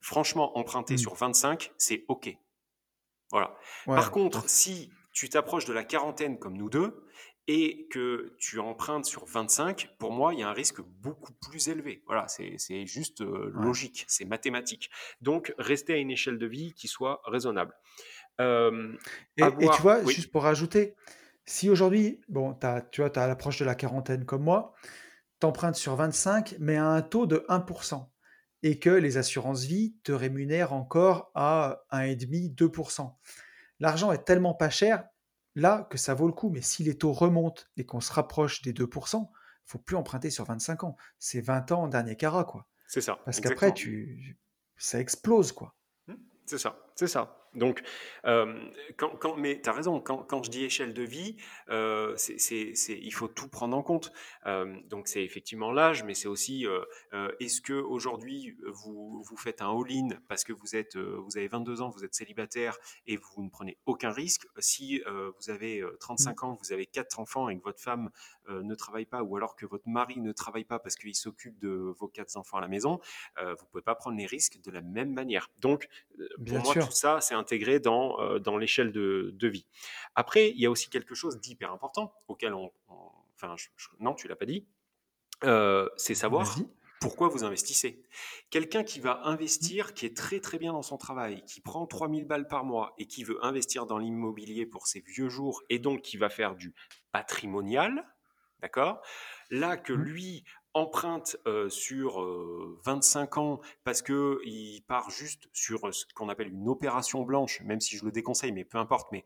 franchement, emprunter mmh. sur 25, c'est OK. Voilà. Par contre, si tu t'approches de la quarantaine comme nous deux et que tu empruntes sur 25, pour moi, il y a un risque beaucoup plus élevé. Voilà, c'est juste euh, logique, c'est mathématique. Donc, rester à une échelle de vie qui soit raisonnable et, tu vois, juste pour rajouter, si aujourd'hui, bon, as, tu vois, tu as l'approche de la quarantaine comme moi, tu empruntes sur 25, mais à un taux de 1%, et que les assurances vie te rémunèrent encore à 1,5, 2%. L'argent est tellement pas cher là que ça vaut le coup, mais si les taux remontent et qu'on se rapproche des 2%, faut plus emprunter sur 25 ans. C'est 20 ans dernier carat, quoi. C'est ça. Parce qu'après, tu, ça explose, quoi. Mmh, c'est ça, c'est ça. Donc, euh, quand, mais tu as raison, quand, je dis échelle de vie, euh, il faut tout prendre en compte. Euh, donc, c'est effectivement l'âge, mais c'est aussi est-ce que aujourd'hui vous, vous faites un all-in parce que vous, êtes, vous avez 22 ans, vous êtes célibataire et vous ne prenez aucun risque? Si vous avez 35 mmh. ans, vous avez quatre enfants et que votre femme ne travaille pas, ou alors que votre mari ne travaille pas parce qu'il s'occupe de vos quatre enfants à la maison, vous ne pouvez pas prendre les risques de la même manière. Donc, pour moi, tout ça, c'est un intégré dans, euh, dans l'échelle de, de, vie. Après, il y a aussi quelque chose d'hyper important auquel on, enfin, non, tu l'as pas dit, euh, c'est savoir pourquoi vous investissez. Quelqu'un qui va investir, qui est très très bien dans son travail, qui prend 3000 balles par mois et qui veut investir dans l'immobilier pour ses vieux jours et donc qui va faire du patrimonial, d'accord? Là que mmh. lui emprunte sur 25 ans parce que il part juste sur ce qu'on appelle une opération blanche, même si je le déconseille, mais peu importe. Mais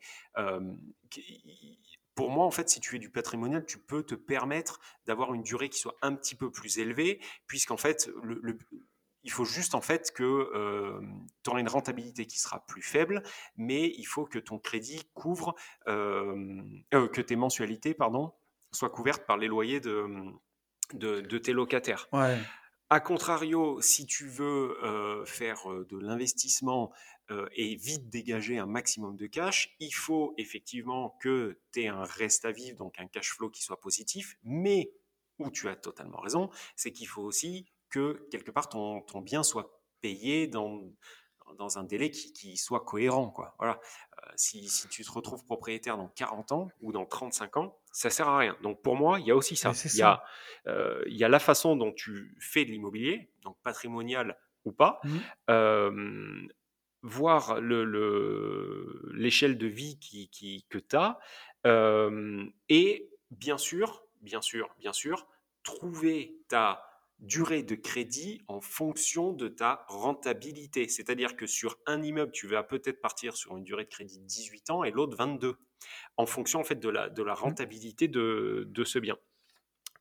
pour moi, en fait, si tu fais du patrimonial, tu peux te permettre d'avoir une durée qui soit un petit peu plus élevée, puisqu'en fait, il faut juste en fait que tu auras une rentabilité qui sera plus faible, mais il faut que ton crédit couvre, que tes mensualités, pardon, soient couvertes par les loyers de de, tes locataires. A contrario, si tu veux euh, faire euh, de l'investissement et vite dégager un maximum de cash, il faut effectivement que tu aies un reste à vivre, donc un cash flow qui soit positif, mais où tu as totalement raison, c'est qu'il faut aussi que quelque part ton, ton bien soit payé dans, dans un délai qui, soit cohérent. Quoi. Voilà. Euh, si, si, tu te retrouves propriétaire dans 40 ans ou dans 35 ans, ça sert à rien. Donc pour moi, il y a aussi ça. Il y a, euh, il y a la façon dont tu fais de l'immobilier, donc patrimonial ou pas, mmh. euh, voir l'échelle le, de vie qui, qui que tu as, et bien sûr, bien sûr, bien sûr, trouver ta durée de crédit en fonction de ta rentabilité. C'est-à-dire que sur un immeuble, tu vas peut-être partir sur une durée de crédit de 18 ans et l'autre 22, en fonction en fait de la, de la mmh. rentabilité de, de ce bien.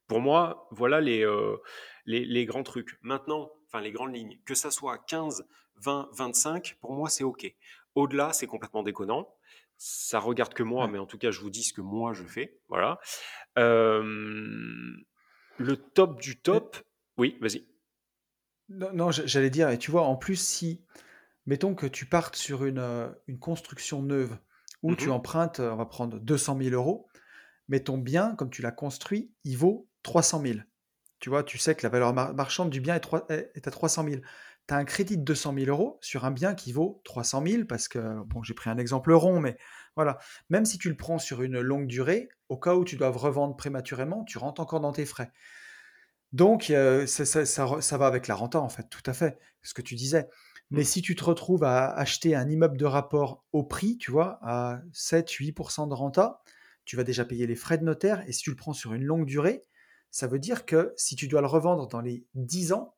Pour moi, voilà les, euh, les, les, grands trucs. Maintenant, enfin les grandes lignes, que ça soit 15, 20, 25, pour moi c'est OK. Au-delà, c'est complètement déconnant. Ça regarde que moi, mais en tout cas, je vous dis ce que moi je fais. Voilà. Euh, le top du top, oui, vas-y. Non, j'allais dire, et tu vois, en plus, si, mettons que tu partes sur une, euh, une construction neuve, où tu mmh empruntes, euh, on va prendre 200 000 euros, mais ton bien, comme tu l'as construit, il vaut 300 000. Tu vois, tu sais que la valeur marchande du bien est, est à 300 000. Tu as un crédit de 200 000 euros sur un bien qui vaut 300 000, parce que, bon, j'ai pris un exemple rond, mais voilà. Même si tu le prends sur une longue durée, au cas où tu dois revendre prématurément, tu rentres encore dans tes frais. Donc, ça, va avec la renta, en fait, tout à fait, ce que tu disais. Mais mmh. si tu te retrouves à acheter un immeuble de rapport au prix, tu vois, à 7-8% de renta, tu vas déjà payer les frais de notaire. Et si tu le prends sur une longue durée, ça veut dire que si tu dois le revendre dans les 10 ans,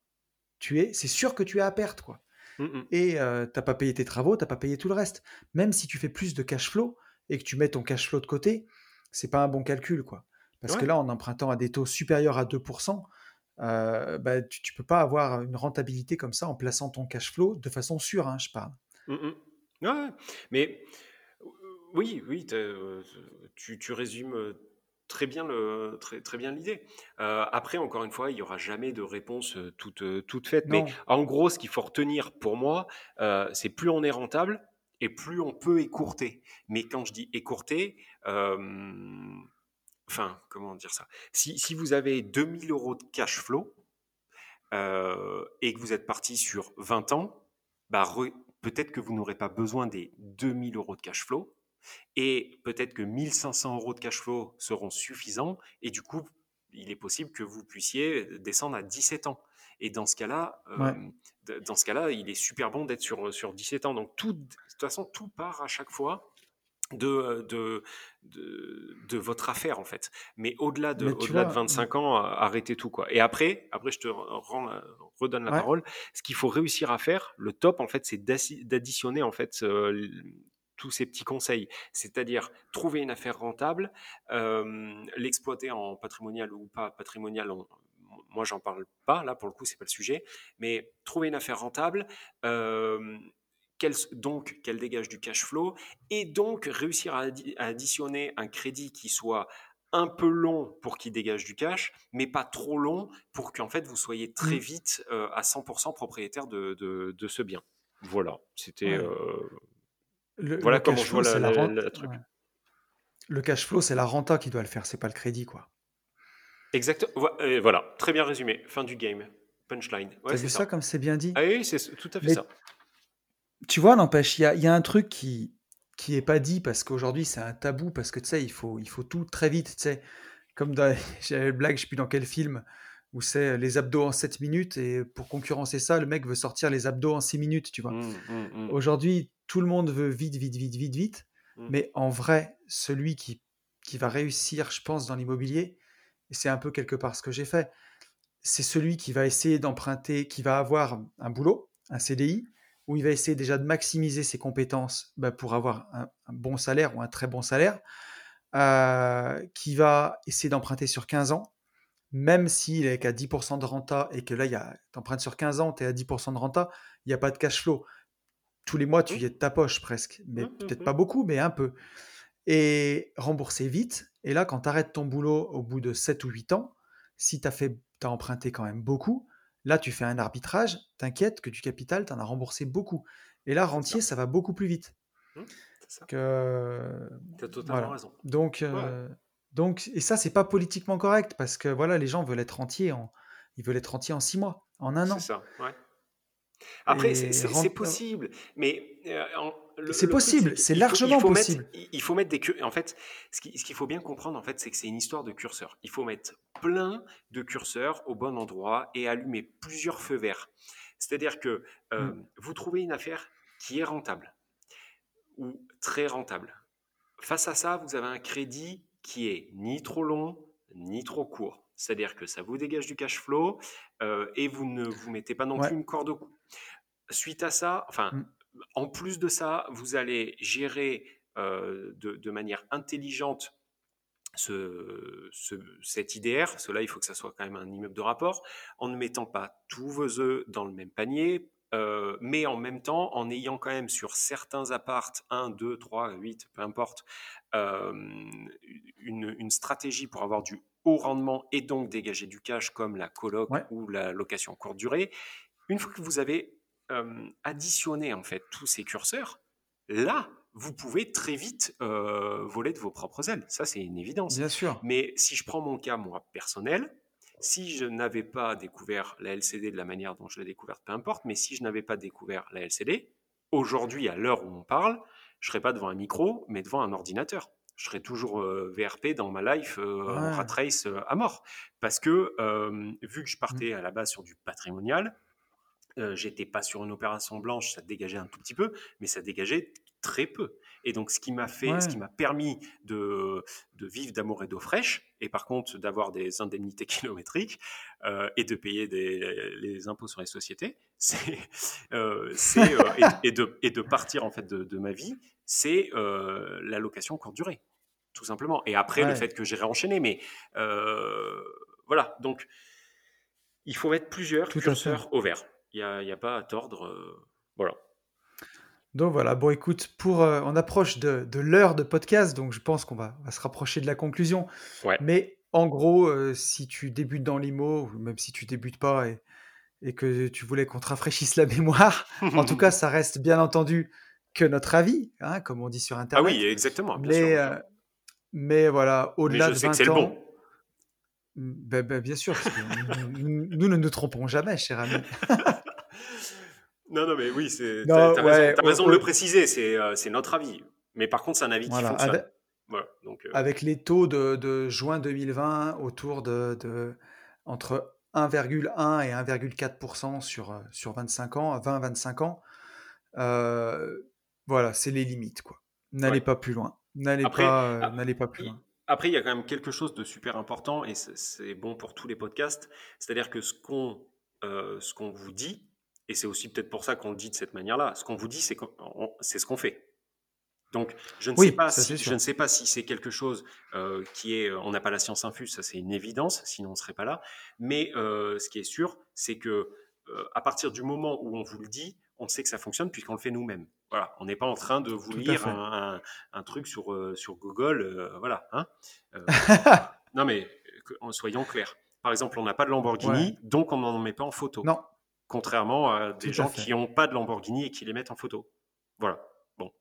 tu es, c'est sûr que tu es à perte, quoi. Mmh et tu n'as pas payé tes travaux, tu n'as pas payé tout le reste. Même si tu fais plus de cash flow et que tu mets ton cash flow de côté, c'est pas un bon calcul, quoi. Parce que là, en empruntant à des taux supérieurs à 2%, euh, bah, tu ne peux pas avoir une rentabilité comme ça en plaçant ton cash flow de façon sûre, hein, je parle. Mmh ouais, mais oui, oui, tu, tu, résumes très bien le très, très bien l'idée. après, encore une fois, il y aura jamais de réponse toute toute faite. Mais en gros, ce qu'il faut retenir pour moi, c'est plus on est rentable et plus on peut écourter. Mais quand je dis écourter, enfin, comment dire ça? Si, si, vous avez 2000 euros de cash flow euh, et que vous êtes parti sur 20 ans, bah, peut-être que vous n'aurez pas besoin des 2000 euros de cash flow et peut-être que 1500 euros de cash flow seront suffisants et du coup, il est possible que vous puissiez descendre à 17 ans. Et dans ce cas-là, euh, dans ce cas-là, il est super bon d'être sur, sur 17 ans. Donc, tout, de toute façon, tout part à chaque fois de, de, de, votre affaire en fait. Mais au-delà de, au-delà de 25 ans, arrêtez tout quoi. Et après, après je te rends, redonne la parole. Ce qu'il faut réussir à faire, le top en fait, c'est d'additionner en fait tous ces petits conseils. C'est-à-dire trouver une affaire rentable, l'exploiter en patrimonial ou pas patrimonial. moi, j'en parle pas là pour le coup, c'est pas le sujet. Mais trouver une affaire rentable donc qu'elle dégage du cash flow, et donc réussir à, additionner un crédit qui soit un peu long pour qu'il dégage du cash, mais pas trop long pour qu'en fait vous soyez très mmh. vite euh, à 100% propriétaire de, de, ce bien. Voilà, c'était... Euh, voilà comment je vois la, truc. Le cash flow, c'est la renta qui doit le faire, c'est pas le crédit, quoi. Exactement. Voilà, très bien résumé. Fin du game. Punchline. Ouais, vu ça. comme c'est bien dit? Ah oui, c'est tout à fait ça tu vois, n'empêche, il y a, un truc qui qui est pas dit parce qu'aujourd'hui c'est un tabou parce que tu sais, il faut, il faut tout très vite, tu sais. Comme dans, (laughs) j'avais blague, je sais plus dans quel film, où c'est les abdos en 7 minutes et pour concurrencer ça, le mec veut sortir les abdos en 6 minutes, tu vois. Mmh, mmh, mmh. Aujourd'hui, tout le monde veut vite, vite, vite, vite, vite, mais en vrai, celui qui, qui va réussir, je pense, dans l'immobilier, et c'est un peu quelque part ce que j'ai fait, c'est celui qui va essayer d'emprunter, qui va avoir un boulot, un CDI, où il va essayer déjà de maximiser ses compétences bah, pour avoir un, bon salaire ou un très bon salaire, euh, qui va essayer d'emprunter sur 15 ans, même s'il est qu'à 10% de renta et que là, tu empruntes sur 15 ans, tu es à 10% de renta, il n'y a pas de cash flow. Tous les mois, tu y es de ta poche presque, mais mmh, mmh, peut-être pas mmh. beaucoup, mais un peu. Et rembourser vite. Et là, quand tu arrêtes ton boulot au bout de 7 ou 8 ans, si tu as, as emprunté quand même beaucoup, Là, tu fais un arbitrage, t'inquiète que du capital, tu en as remboursé beaucoup. Et là, rentier, ça. va beaucoup plus vite. Mmh, ça. Que... as totalement raison. Donc, donc, et ça, c'est pas politiquement correct parce que voilà, les gens veulent être entiers en, ils veulent être entiers en six mois, en un an. C'est ça, ouais. Après, c'est possible, mais c'est possible, c'est largement possible. il faut mettre des en fait, ce qu'il faut bien comprendre en fait, c'est que c'est une histoire de curseur. Il faut mettre plein de curseurs au bon endroit et allumer plusieurs feux verts. C'est-à-dire que mmh. vous trouvez une affaire qui est rentable ou très rentable. Face à ça, vous avez un crédit qui est ni trop long ni trop court. C'est-à-dire que ça vous dégage du cash flow et vous ne vous mettez pas non plus une corde au cou. Suite à ça, enfin, mmh. En plus de ça, vous allez gérer de, manière intelligente ce, cet IDR, cela il faut que ça soit quand même un immeuble de rapport, en ne mettant pas tous vos œufs dans le même panier, euh, mais en même temps, en ayant quand même sur certains appartes, 1, 2, 3, 8, peu importe, euh, une, stratégie pour avoir du haut rendement et donc dégager du cash comme la coloc ou la location courte durée, une fois que vous avez euh, additionné en fait tous ces curseurs, là, vous pouvez très vite voler de vos propres ailes. Ça, c'est une évidence. Bien sûr. Mais si je prends mon cas, moi, personnel, si je n'avais pas découvert la LCD de la manière dont je l'ai découverte, peu importe, mais si je n'avais pas découvert la LCD, aujourd'hui, à l'heure où on parle, je ne serais pas devant un micro, mais devant un ordinateur. Je serais toujours euh, VRP dans ma life, euh, rat race euh, à mort. Parce que, vu que je partais à la base sur du patrimonial, j'étais pas sur une opération blanche, ça dégageait un tout petit peu, mais ça dégageait très peu. Et donc, ce qui m'a fait, ce qui m'a permis de, de vivre d'amour et d'eau fraîche, et par contre d'avoir des indemnités (laughs) kilométriques euh, et de payer des, les impôts sur les sociétés, (laughs) c'est, euh, euh, et, de, et de partir en fait de, de ma vie, c'est la location courte durée, tout simplement. Et après, le fait que j'ai réenchaîné, mais voilà. Donc, il faut mettre plusieurs curseurs au vert. Il n'y a, a, pas à tordre. voilà. Donc voilà, bon écoute, pour, euh, on approche de, l'heure de podcast, donc je pense qu'on va, se rapprocher de la conclusion. Mais en gros, euh, si tu débutes dans l'IMO, ou même si tu débutes pas et, et que tu voulais qu'on te rafraîchisse la (laughs) mémoire, en tout cas, ça reste bien entendu que notre avis, hein, comme on dit sur Internet. Ah oui, exactement. Bien mais, sûr, euh, mais voilà, au-delà de 20 ans. Bon. Ben, ben, bien sûr, nous, nous, ne nous trompons jamais, cher ami. (laughs) Non, non, mais oui, c'est, t'as, raison, de le préciser, euh, c'est, notre avis. Mais par contre, c'est un avis qui fonctionne. Avec, voilà, donc, euh. avec les taux de, de, juin 2020 autour de, de entre 1,1 et 1,4% sur, euh, sur 25 ans, 20-25 ans, voilà, c'est les limites. Quoi. N'allez pas plus loin. N'allez, pas, ah, n'allez pas plus loin. Après, il y a quand même quelque chose de super important, et c'est, bon pour tous les podcasts, c'est-à-dire que ce qu'on, ce qu'on vous dit, et c'est aussi peut-être pour ça qu'on le dit de cette manière-là. Ce qu'on vous dit, c'est ce qu'on fait. Donc, je ne, sais pas si, je ne sais pas si c'est quelque chose euh, qui est, on n'a pas la science infuse, ça c'est une évidence, sinon on ne serait pas là. Mais euh, ce qui est sûr, c'est que euh, à partir du moment où on vous le dit, on sait que ça fonctionne puisqu'on le fait nous-mêmes. Voilà, on n'est pas en train de vous lire un, truc sur sur Google, voilà. Hein (laughs) non mais soyons clairs. Par exemple, on n'a pas de Lamborghini, donc on n'en met pas en photo. Non. Contrairement à des gens qui n'ont pas de Lamborghini et qui les mettent en photo. Voilà. Bon.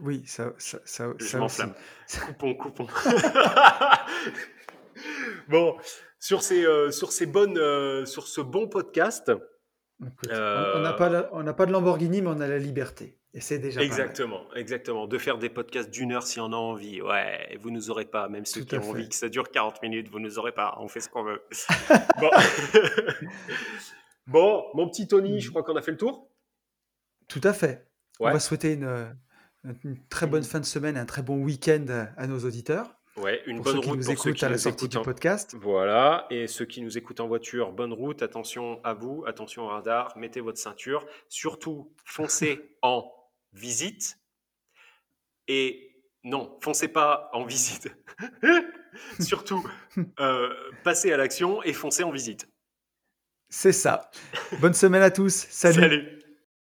Oui, ça, ça, ça, Je m'enflamme. (laughs) Coupons, coupons. (laughs) bon, sur ces, euh, sur ces bonnes, euh, sur ce bon podcast. On n'a pas, on n'a pas de Lamborghini, mais on a la liberté. Et c'est déjà exactement, exactement. De faire des podcasts d'une heure si on a envie. Ouais, vous nous aurez pas. Même ceux qui ont envie que ça dure 40 minutes, vous nous aurez pas. On fait ce qu'on veut. (laughs) bon. Bon, mon petit Tony, je mm. crois qu'on a fait le tour. Tout à fait. On va souhaiter une, très bonne fin de semaine, un très bon week-end à nos auditeurs. Ouais, une bonne route pour ceux qui à la sortie du podcast. Voilà, et ceux qui nous écoutent en voiture, bonne route, attention à vous, attention au radar, mettez votre ceinture, surtout foncez (laughs) en visite et non, foncez pas en visite. (laughs) surtout euh, passez à l'action et foncez en visite. C'est ça. Bonne semaine à tous. Salut. Salut.